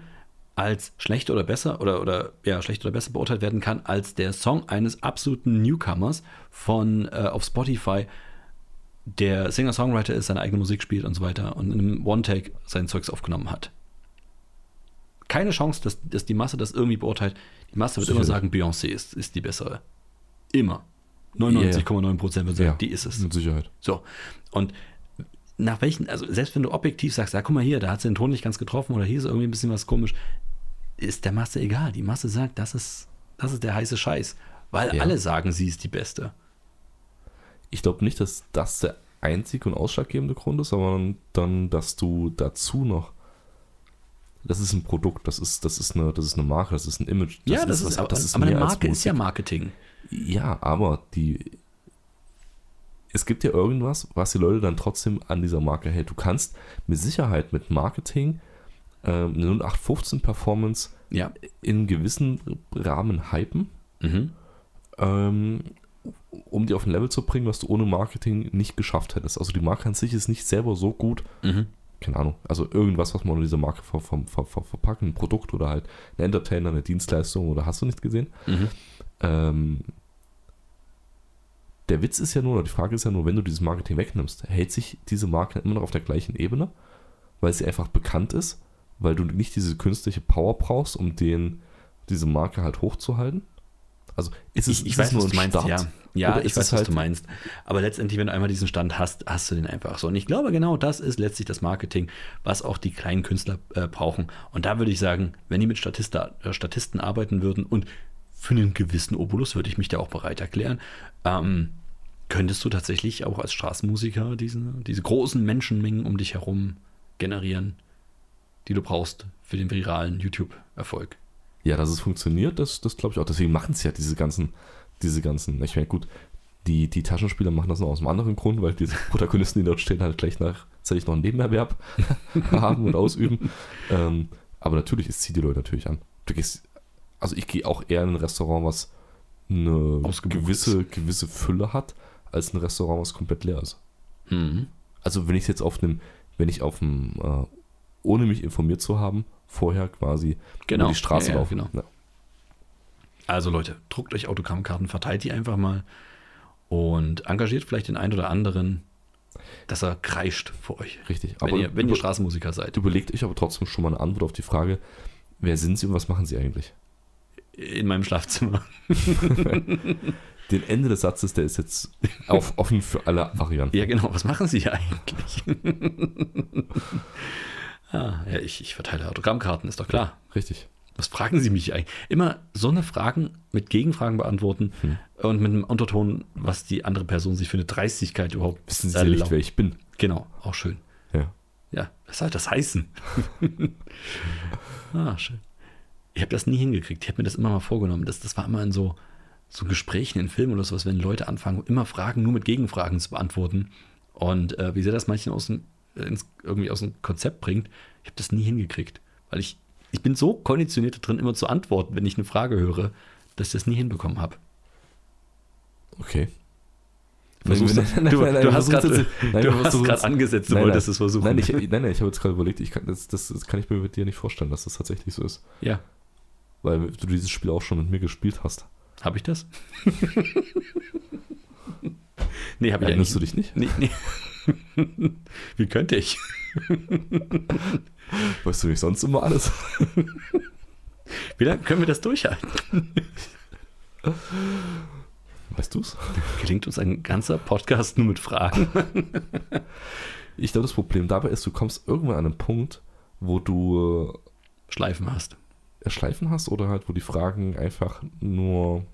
als schlecht oder besser oder, oder ja, schlecht oder besser beurteilt werden kann als der Song eines absoluten Newcomers von äh, auf Spotify, der Singer-Songwriter ist, seine eigene Musik spielt und so weiter und in einem One-Take sein Zeugs aufgenommen hat. Keine Chance, dass, dass die Masse das irgendwie beurteilt. Die Masse wird immer sagen, Beyoncé ist, ist die bessere. Immer. 99,9% wird sagen, Ja, die ist es. Mit Sicherheit. So. Und nach welchen, also selbst wenn du objektiv sagst, ja, guck mal hier, da hat sie den Ton nicht ganz getroffen oder hier ist irgendwie ein bisschen was komisch, ist der Masse egal. Die Masse sagt, das ist, das ist der heiße Scheiß. Weil Ja. alle sagen, sie ist die Beste. Ich glaube nicht, dass das der einzige und ausschlaggebende Grund ist, sondern dann, dass du dazu noch. Das ist ein Produkt, das ist, das ist, eine, das ist eine Marke, das ist ein Image. ja, das ist, was- aber, das ist aber eine Marke ist ja. Marketing. Ja, aber die. Es gibt ja irgendwas, was die Leute dann trotzdem an dieser Marke hält. Du kannst mit Sicherheit mit Marketing ähm, eine 0815 Performance Ja. in gewissen Rahmen hypen, Mhm. ähm, um die auf ein Level zu bringen, was du ohne Marketing nicht geschafft hättest. Also die Marke an sich ist nicht selber so gut, Mhm. keine Ahnung, also irgendwas, was man unter dieser Marke ver ver ver verpacken, ein Produkt oder halt ein Entertainer, eine Dienstleistung oder hast du nicht gesehen. Mhm. Ähm, der Witz ist ja nur, oder die Frage ist ja nur, wenn du dieses Marketing wegnimmst, hält sich diese Marke immer noch auf der gleichen Ebene, weil sie einfach bekannt ist, weil du nicht diese künstliche Power brauchst, um den, diese Marke halt hochzuhalten? Also ist es, Ich, ich ist weiß, es nur was du meinst, Start? ja. Ja, ich weiß, was halt- du meinst. Aber letztendlich, wenn du einmal diesen Stand hast, hast du den einfach so. Und ich glaube, genau das ist letztlich das Marketing, was auch die kleinen Künstler äh, brauchen. Und da würde ich sagen, wenn die mit Statista, äh, Statisten arbeiten würden und für einen gewissen Obolus würde ich mich da auch bereit erklären, ähm, könntest du tatsächlich auch als Straßenmusiker diese, diese großen Menschenmengen um dich herum generieren, die du brauchst für den viralen YouTube-Erfolg. Ja, dass es funktioniert, das, das glaube ich auch. Deswegen machen es ja diese ganzen, diese ganzen, ich meine, gut, die, die Taschenspieler machen das noch aus einem anderen Grund, weil diese Protagonisten, die dort stehen, halt gleich nachzeitig noch einen Nebenerwerb haben und ausüben. Ähm, aber natürlich, es zieht die Leute natürlich an. Du gehst, also ich gehe auch eher in ein Restaurant, was eine gewisse, gewisse Fülle hat, als ein Restaurant, was komplett leer ist. Mhm. Also wenn ich jetzt auf einem, wenn ich auf einem, äh, ohne mich informiert zu haben, vorher quasi Genau. über die Straße Ja, ja, laufe. genau. Ja. Also Leute, druckt euch Autogrammkarten, verteilt die einfach mal und engagiert vielleicht den einen oder anderen, dass er kreischt für euch. Richtig. Wenn, Aber ihr, wenn ihr Straßenmusiker seid. überlegt euch aber trotzdem schon mal eine Antwort auf die Frage, wer sind sie und was machen sie eigentlich? In meinem Schlafzimmer. Den Ende des Satzes, der ist jetzt auf, offen für alle Varianten. Ja, genau. Was machen sie hier eigentlich? ah, ja, ich, ich verteile Autogrammkarten, ist doch klar. Richtig. Was fragen Sie mich eigentlich? Immer so eine Fragen mit Gegenfragen beantworten Hm. und mit einem Unterton, was die andere Person sich für eine Dreistigkeit überhaupt Wissen sie ja nicht, wer ich bin. Genau, auch schön. Ja. Ja, was soll das heißen? ah, schön. Ich habe das nie hingekriegt. Ich habe mir das immer mal vorgenommen. Das, das war immer in so, so Gesprächen in Filmen oder sowas, wenn Leute anfangen, immer Fragen nur mit Gegenfragen zu beantworten. Und äh, wie sehr das manchen aus dem, ins, irgendwie aus dem Konzept bringt, ich habe das nie hingekriegt. Weil ich, ich bin so konditioniert da drin, immer zu antworten, wenn ich eine Frage höre, dass ich das nie hinbekommen habe. Okay. Versuchst du, Nein, nein, du, nein, nein, du hast gerade angesetzt, du Nein, wolltest nein. es versuchen. Nein, ich, nein, nein, ich habe jetzt gerade überlegt, ich kann, das, das, das kann ich mir mit dir nicht vorstellen, dass das tatsächlich so ist. ja, Weil du dieses Spiel auch schon mit mir gespielt hast. Habe ich das? nee, habe ich Erinnerst du dich nicht? Nee, nee. Wie könnte ich? Weißt du nicht sonst immer alles? Wie lange können wir das durchhalten? Weißt du's? Gelingt uns ein ganzer Podcast nur mit Fragen? Ich glaube, das Problem dabei ist, du kommst irgendwann an einen Punkt, wo du Schleifen hast. Schleifen hast oder halt, wo die Fragen einfach nur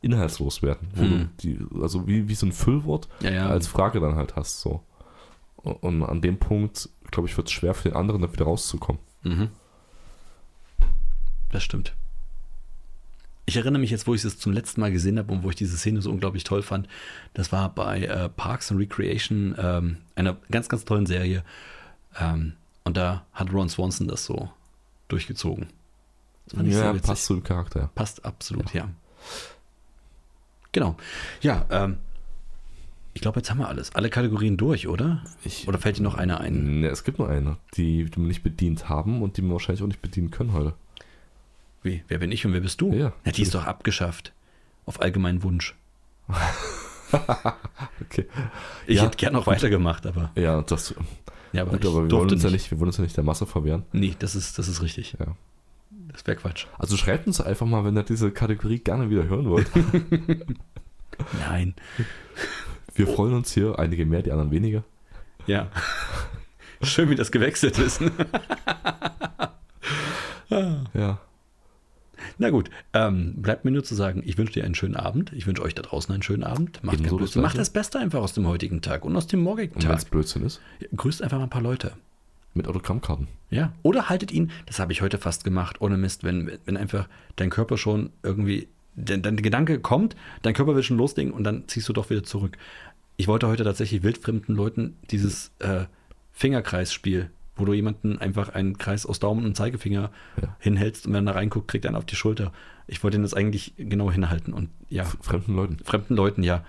inhaltslos werden. Wo Hm. du die, also wie, wie so ein Füllwort Ja, ja. als Frage dann halt hast. So. Und an dem Punkt, glaube ich, wird es schwer für den anderen, da wieder rauszukommen. Mhm. Das stimmt. Ich erinnere mich jetzt, wo ich es zum letzten Mal gesehen habe und wo ich diese Szene so unglaublich toll fand. Das war bei äh, Parks and Recreation, ähm, einer ganz, ganz tollen Serie. Ähm, und da hat Ron Swanson das so durchgezogen. Das fand ich sehr Ja, passt zu dem Charakter. ja. Passt absolut, ja. Genau. Ja, ähm, ich glaube, jetzt haben wir alles. Alle Kategorien durch, oder? Ich, Oder fällt dir noch eine ein? Ne, es gibt nur eine, die, die wir nicht bedient haben und die wir wahrscheinlich auch nicht bedienen können heute. Wie? Wer bin ich und wer bist du? Ja, die ist doch abgeschafft. Auf allgemeinen Wunsch. Okay. Ich Ja, hätte gern noch weitergemacht, aber, Ja, das, ja, aber gut, aber wir wollen, uns ja nicht, wir wollen uns ja nicht der Masse verwehren. Nee, das ist, das ist richtig. Ja. Das wäre Quatsch. Also schreibt uns einfach mal, wenn ihr diese Kategorie gerne wieder hören wollt. Nein. Wir freuen uns hier, einige mehr, die anderen weniger. Ja. Schön, wie das gewechselt ist. Ja. Na gut, ähm, bleibt mir nur zu sagen, ich wünsche dir einen schönen Abend. Ich wünsche euch da draußen einen schönen Abend. Macht, Ebenso das Blödsinn. Macht das Beste einfach aus dem heutigen Tag und aus dem morgigen Und wenn es Tag. Blödsinn ist, Grüßt einfach mal ein paar Leute. Mit Autogrammkarten. Ja. Oder haltet ihn, das habe ich heute fast gemacht, ohne Mist, wenn, wenn einfach dein Körper schon irgendwie, dein, dein Gedanke kommt, dein Körper will schon loslegen und dann ziehst du doch wieder zurück. Ich wollte heute tatsächlich wildfremden Leuten dieses äh, Fingerkreisspiel, wo du jemanden einfach einen Kreis aus Daumen und Zeigefinger Ja. hinhältst und wenn er da reinguckt, kriegt er einen auf die Schulter. Ich wollte ihn das eigentlich genau hinhalten und ja, Fremden Leuten. fremden Leuten, ja.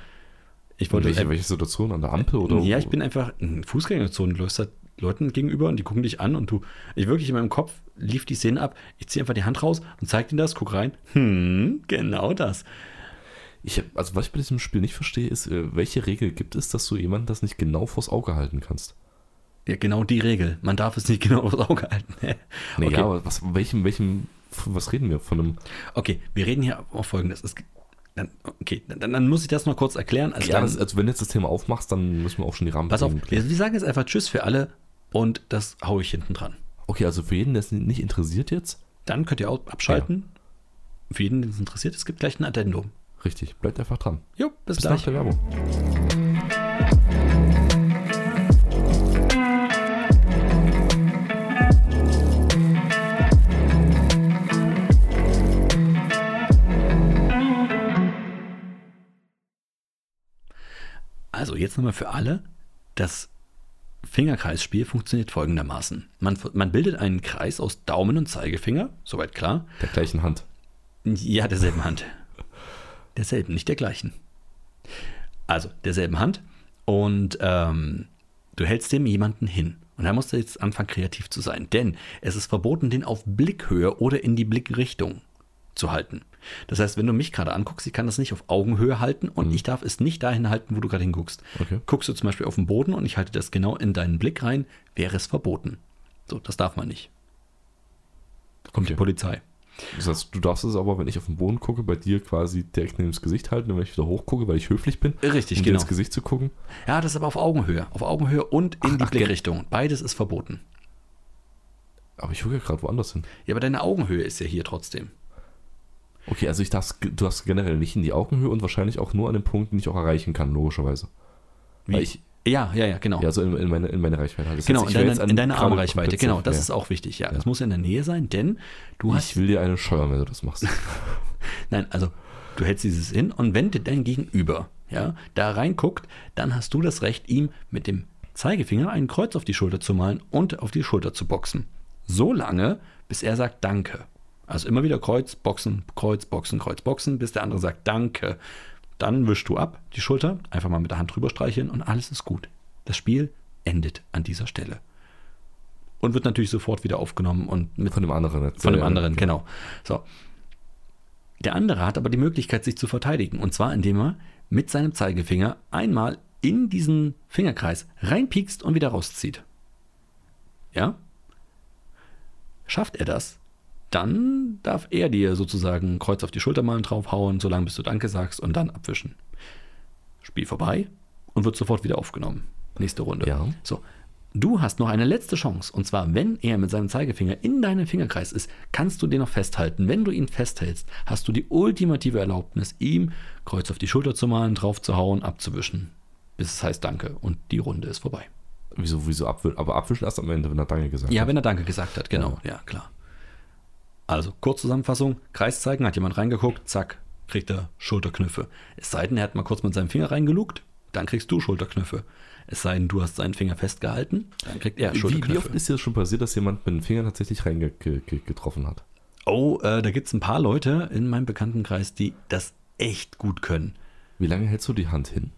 Ich wollte welche, welche Situation? An der Ampel oder? ja, ich bin einfach in Fußgängerzone. Du läufst halt Leuten gegenüber und die gucken dich an und du, ich wirklich in meinem Kopf lief die Szene ab. Ich ziehe einfach die Hand raus und zeig dir das, guck rein. Hm, genau das. Ich, also was ich bei diesem Spiel nicht verstehe, ist, äh, welche Regel gibt es, dass du jemandem das nicht genau vors Auge halten kannst? Ja, genau die Regel. Man darf es nicht genau aufs Auge halten. Nee, okay. ja, aber was, welchem, welchem, was reden wir von einem? okay, wir reden hier auf folgendes. Es, dann, okay, dann, dann muss ich das noch kurz erklären. Also Ja, dann, das, also wenn du jetzt das Thema aufmachst, dann müssen wir auch schon die pass auf, wir, wir sagen jetzt einfach Tschüss für alle und das haue ich hinten dran. Okay, also für jeden, der es nicht interessiert jetzt, Dann könnt ihr auch abschalten. Für jeden, den es interessiert, es gibt gleich ein Addendum. richtig, bleibt einfach dran. Jo, bis, Bis gleich. nach der Werbung. Also jetzt nochmal für alle. Das Fingerkreisspiel funktioniert folgendermaßen. Man, man bildet einen Kreis aus Daumen und Zeigefinger, soweit klar. Der gleichen Hand. Ja, derselben Hand. Derselben, nicht der gleichen. Also derselben Hand. Und ähm, du hältst dem jemanden hin. Und da musst du jetzt anfangen, kreativ zu sein. Denn es ist verboten, den auf Blickhöhe oder in die Blickrichtung zu halten. Das heißt, wenn du mich gerade anguckst, ich kann das nicht auf Augenhöhe halten und ich darf es nicht dahin halten, wo du gerade hinguckst. Okay. Guckst du zum Beispiel auf den Boden und ich halte das genau in deinen Blick rein, wäre es verboten. So, das darf man nicht. Da kommt die Okay. Polizei. Das heißt, du darfst es aber, wenn ich auf den Boden gucke, bei dir quasi direkt neben das Gesicht halten, und wenn ich wieder hochgucke, weil ich höflich bin, Richtig, um dir genau. ins Gesicht zu gucken. Ja, das ist aber auf Augenhöhe. Auf Augenhöhe und in Ach, die ach, Blickrichtung. Beides ist verboten. Aber ich gucke ja gerade woanders hin. Ja, aber deine Augenhöhe ist ja hier trotzdem. Okay, also ich darf, du darfst generell nicht in die Augenhöhe und wahrscheinlich auch nur an den Punkt, den ich auch erreichen kann, logischerweise. Weil ich, Ja, ja, ja, genau. ja, so in, in, meine, in meine Reichweite halt. Das genau, heißt, in ich deiner, in deiner gerade Armreichweite. Genau, das ja. ist auch wichtig. Ja, Ja. es muss in der Nähe sein, denn du hast. Ich will dir eine scheuern, wenn du das machst. Nein, also du hältst dieses hin und wenn dir dein Gegenüber ja, da reinguckt, dann hast du das Recht, ihm mit dem Zeigefinger ein Kreuz auf die Schulter zu malen und auf die Schulter zu boxen. So lange, bis er sagt Danke. Also immer wieder Kreuz, Boxen, Kreuz, Boxen, Kreuz, Boxen, bis der andere sagt Danke. Dann wischst du ab die Schulter, einfach mal mit der Hand drüber streicheln und alles ist gut. Das Spiel endet an dieser Stelle. Und wird natürlich sofort wieder aufgenommen und mit Von dem anderen. von dem anderen, ja. genau. So. Der andere hat aber die Möglichkeit, sich zu verteidigen. Und zwar, indem er mit seinem Zeigefinger einmal in diesen Fingerkreis reinpiekst und wieder rauszieht. Ja? Schafft er das, dann darf er dir sozusagen Kreuz auf die Schulter malen, draufhauen, solange bis du Danke sagst und dann abwischen. Spiel vorbei und wird sofort wieder aufgenommen. Nächste Runde. Ja. So. Du hast noch eine letzte Chance. Und zwar, wenn er mit seinem Zeigefinger in deinem Fingerkreis ist, kannst du den noch festhalten. Wenn du ihn festhältst, hast du die ultimative Erlaubnis, ihm Kreuz auf die Schulter zu malen, drauf zu hauen, abzuwischen. Bis es heißt Danke. Und die Runde ist vorbei. Wieso, wieso abwischen? Aber abwischen erst am Ende, wenn er Danke gesagt Ja, hat. wenn er Danke gesagt hat, genau. Ja, klar. Also, Kurzzusammenfassung: Kreis zeigen, hat jemand reingeguckt, zack, kriegt er Schulterknüffe. Es sei denn, er hat mal kurz mit seinem Finger reingelugt, dann kriegst du Schulterknüffe. Es sei denn, du hast seinen Finger festgehalten, dann kriegt er Wie, Schulterknüffe. wie oft ist dir das schon passiert, dass jemand mit dem Finger tatsächlich reingetroffen hat? Oh, äh, da gibt es ein paar Leute in meinem Bekanntenkreis, die das echt gut können. Wie lange hältst du die Hand hin?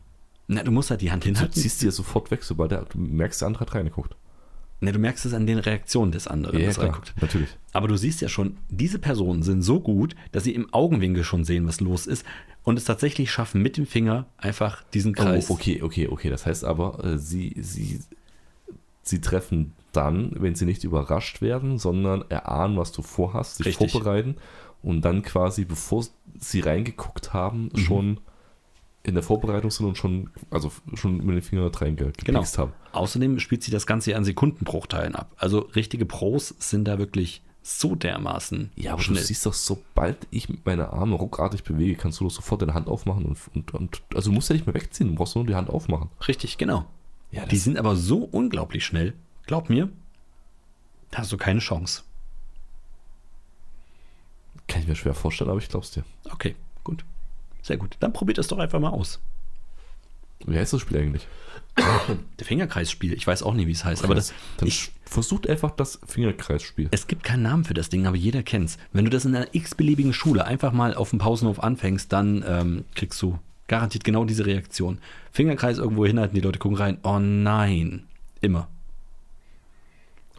Na, du musst halt die Hand Du hinhalten. ziehst die ja sofort weg, sobald der, du merkst, der andere hat reingeguckt. Na, du merkst es an den Reaktionen des anderen, Ja, klar, reinguckt. natürlich. Aber du siehst ja schon, diese Personen sind so gut, dass sie im Augenwinkel schon sehen, was los ist und es tatsächlich schaffen, mit dem Finger einfach diesen Kreis. Oh, okay, okay, okay. Das heißt aber, äh, sie, sie, sie treffen dann, wenn sie nicht überrascht werden, sondern erahnen, was du vorhast, sich Richtig. vorbereiten und dann quasi, bevor sie reingeguckt haben, Mhm. schon in der Vorbereitung sind und schon, also schon mit den Fingern reingepikst Genau. haben. Außerdem spielt sie das Ganze ja an Sekundenbruchteilen ab. Also richtige Pros sind da wirklich so dermaßen Ja, aber schnell. du siehst doch, sobald ich meine Arme ruckartig bewege, kannst du doch sofort deine Hand aufmachen und, und, und also du musst ja nicht mehr wegziehen, du brauchst nur die Hand aufmachen. Richtig, genau. Ja, Die sind aber so unglaublich schnell. Glaub mir, da hast du keine Chance. kann ich mir schwer vorstellen, aber ich glaub's dir. Okay, gut. Sehr gut. Dann probiert es doch einfach mal aus. Wie heißt das Spiel eigentlich? Der Fingerkreisspiel, ich weiß auch nicht, wie es heißt, aber das, Dann ich, versucht einfach das Fingerkreisspiel. es gibt keinen Namen für das Ding, aber jeder kennt's. Wenn du das in einer x-beliebigen Schule einfach mal auf dem Pausenhof anfängst, dann ähm, kriegst du garantiert genau diese Reaktion. Fingerkreis irgendwo hinhalten, die Leute gucken rein. Oh nein. Immer.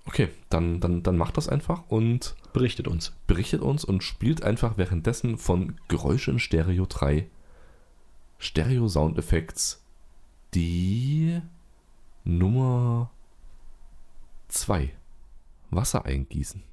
Okay, dann, dann, dann macht das einfach und Berichtet uns. berichtet uns und spielt einfach währenddessen von Geräusche in Stereo 3 Stereo Soundeffekts die Nummer 2 Wasser eingießen.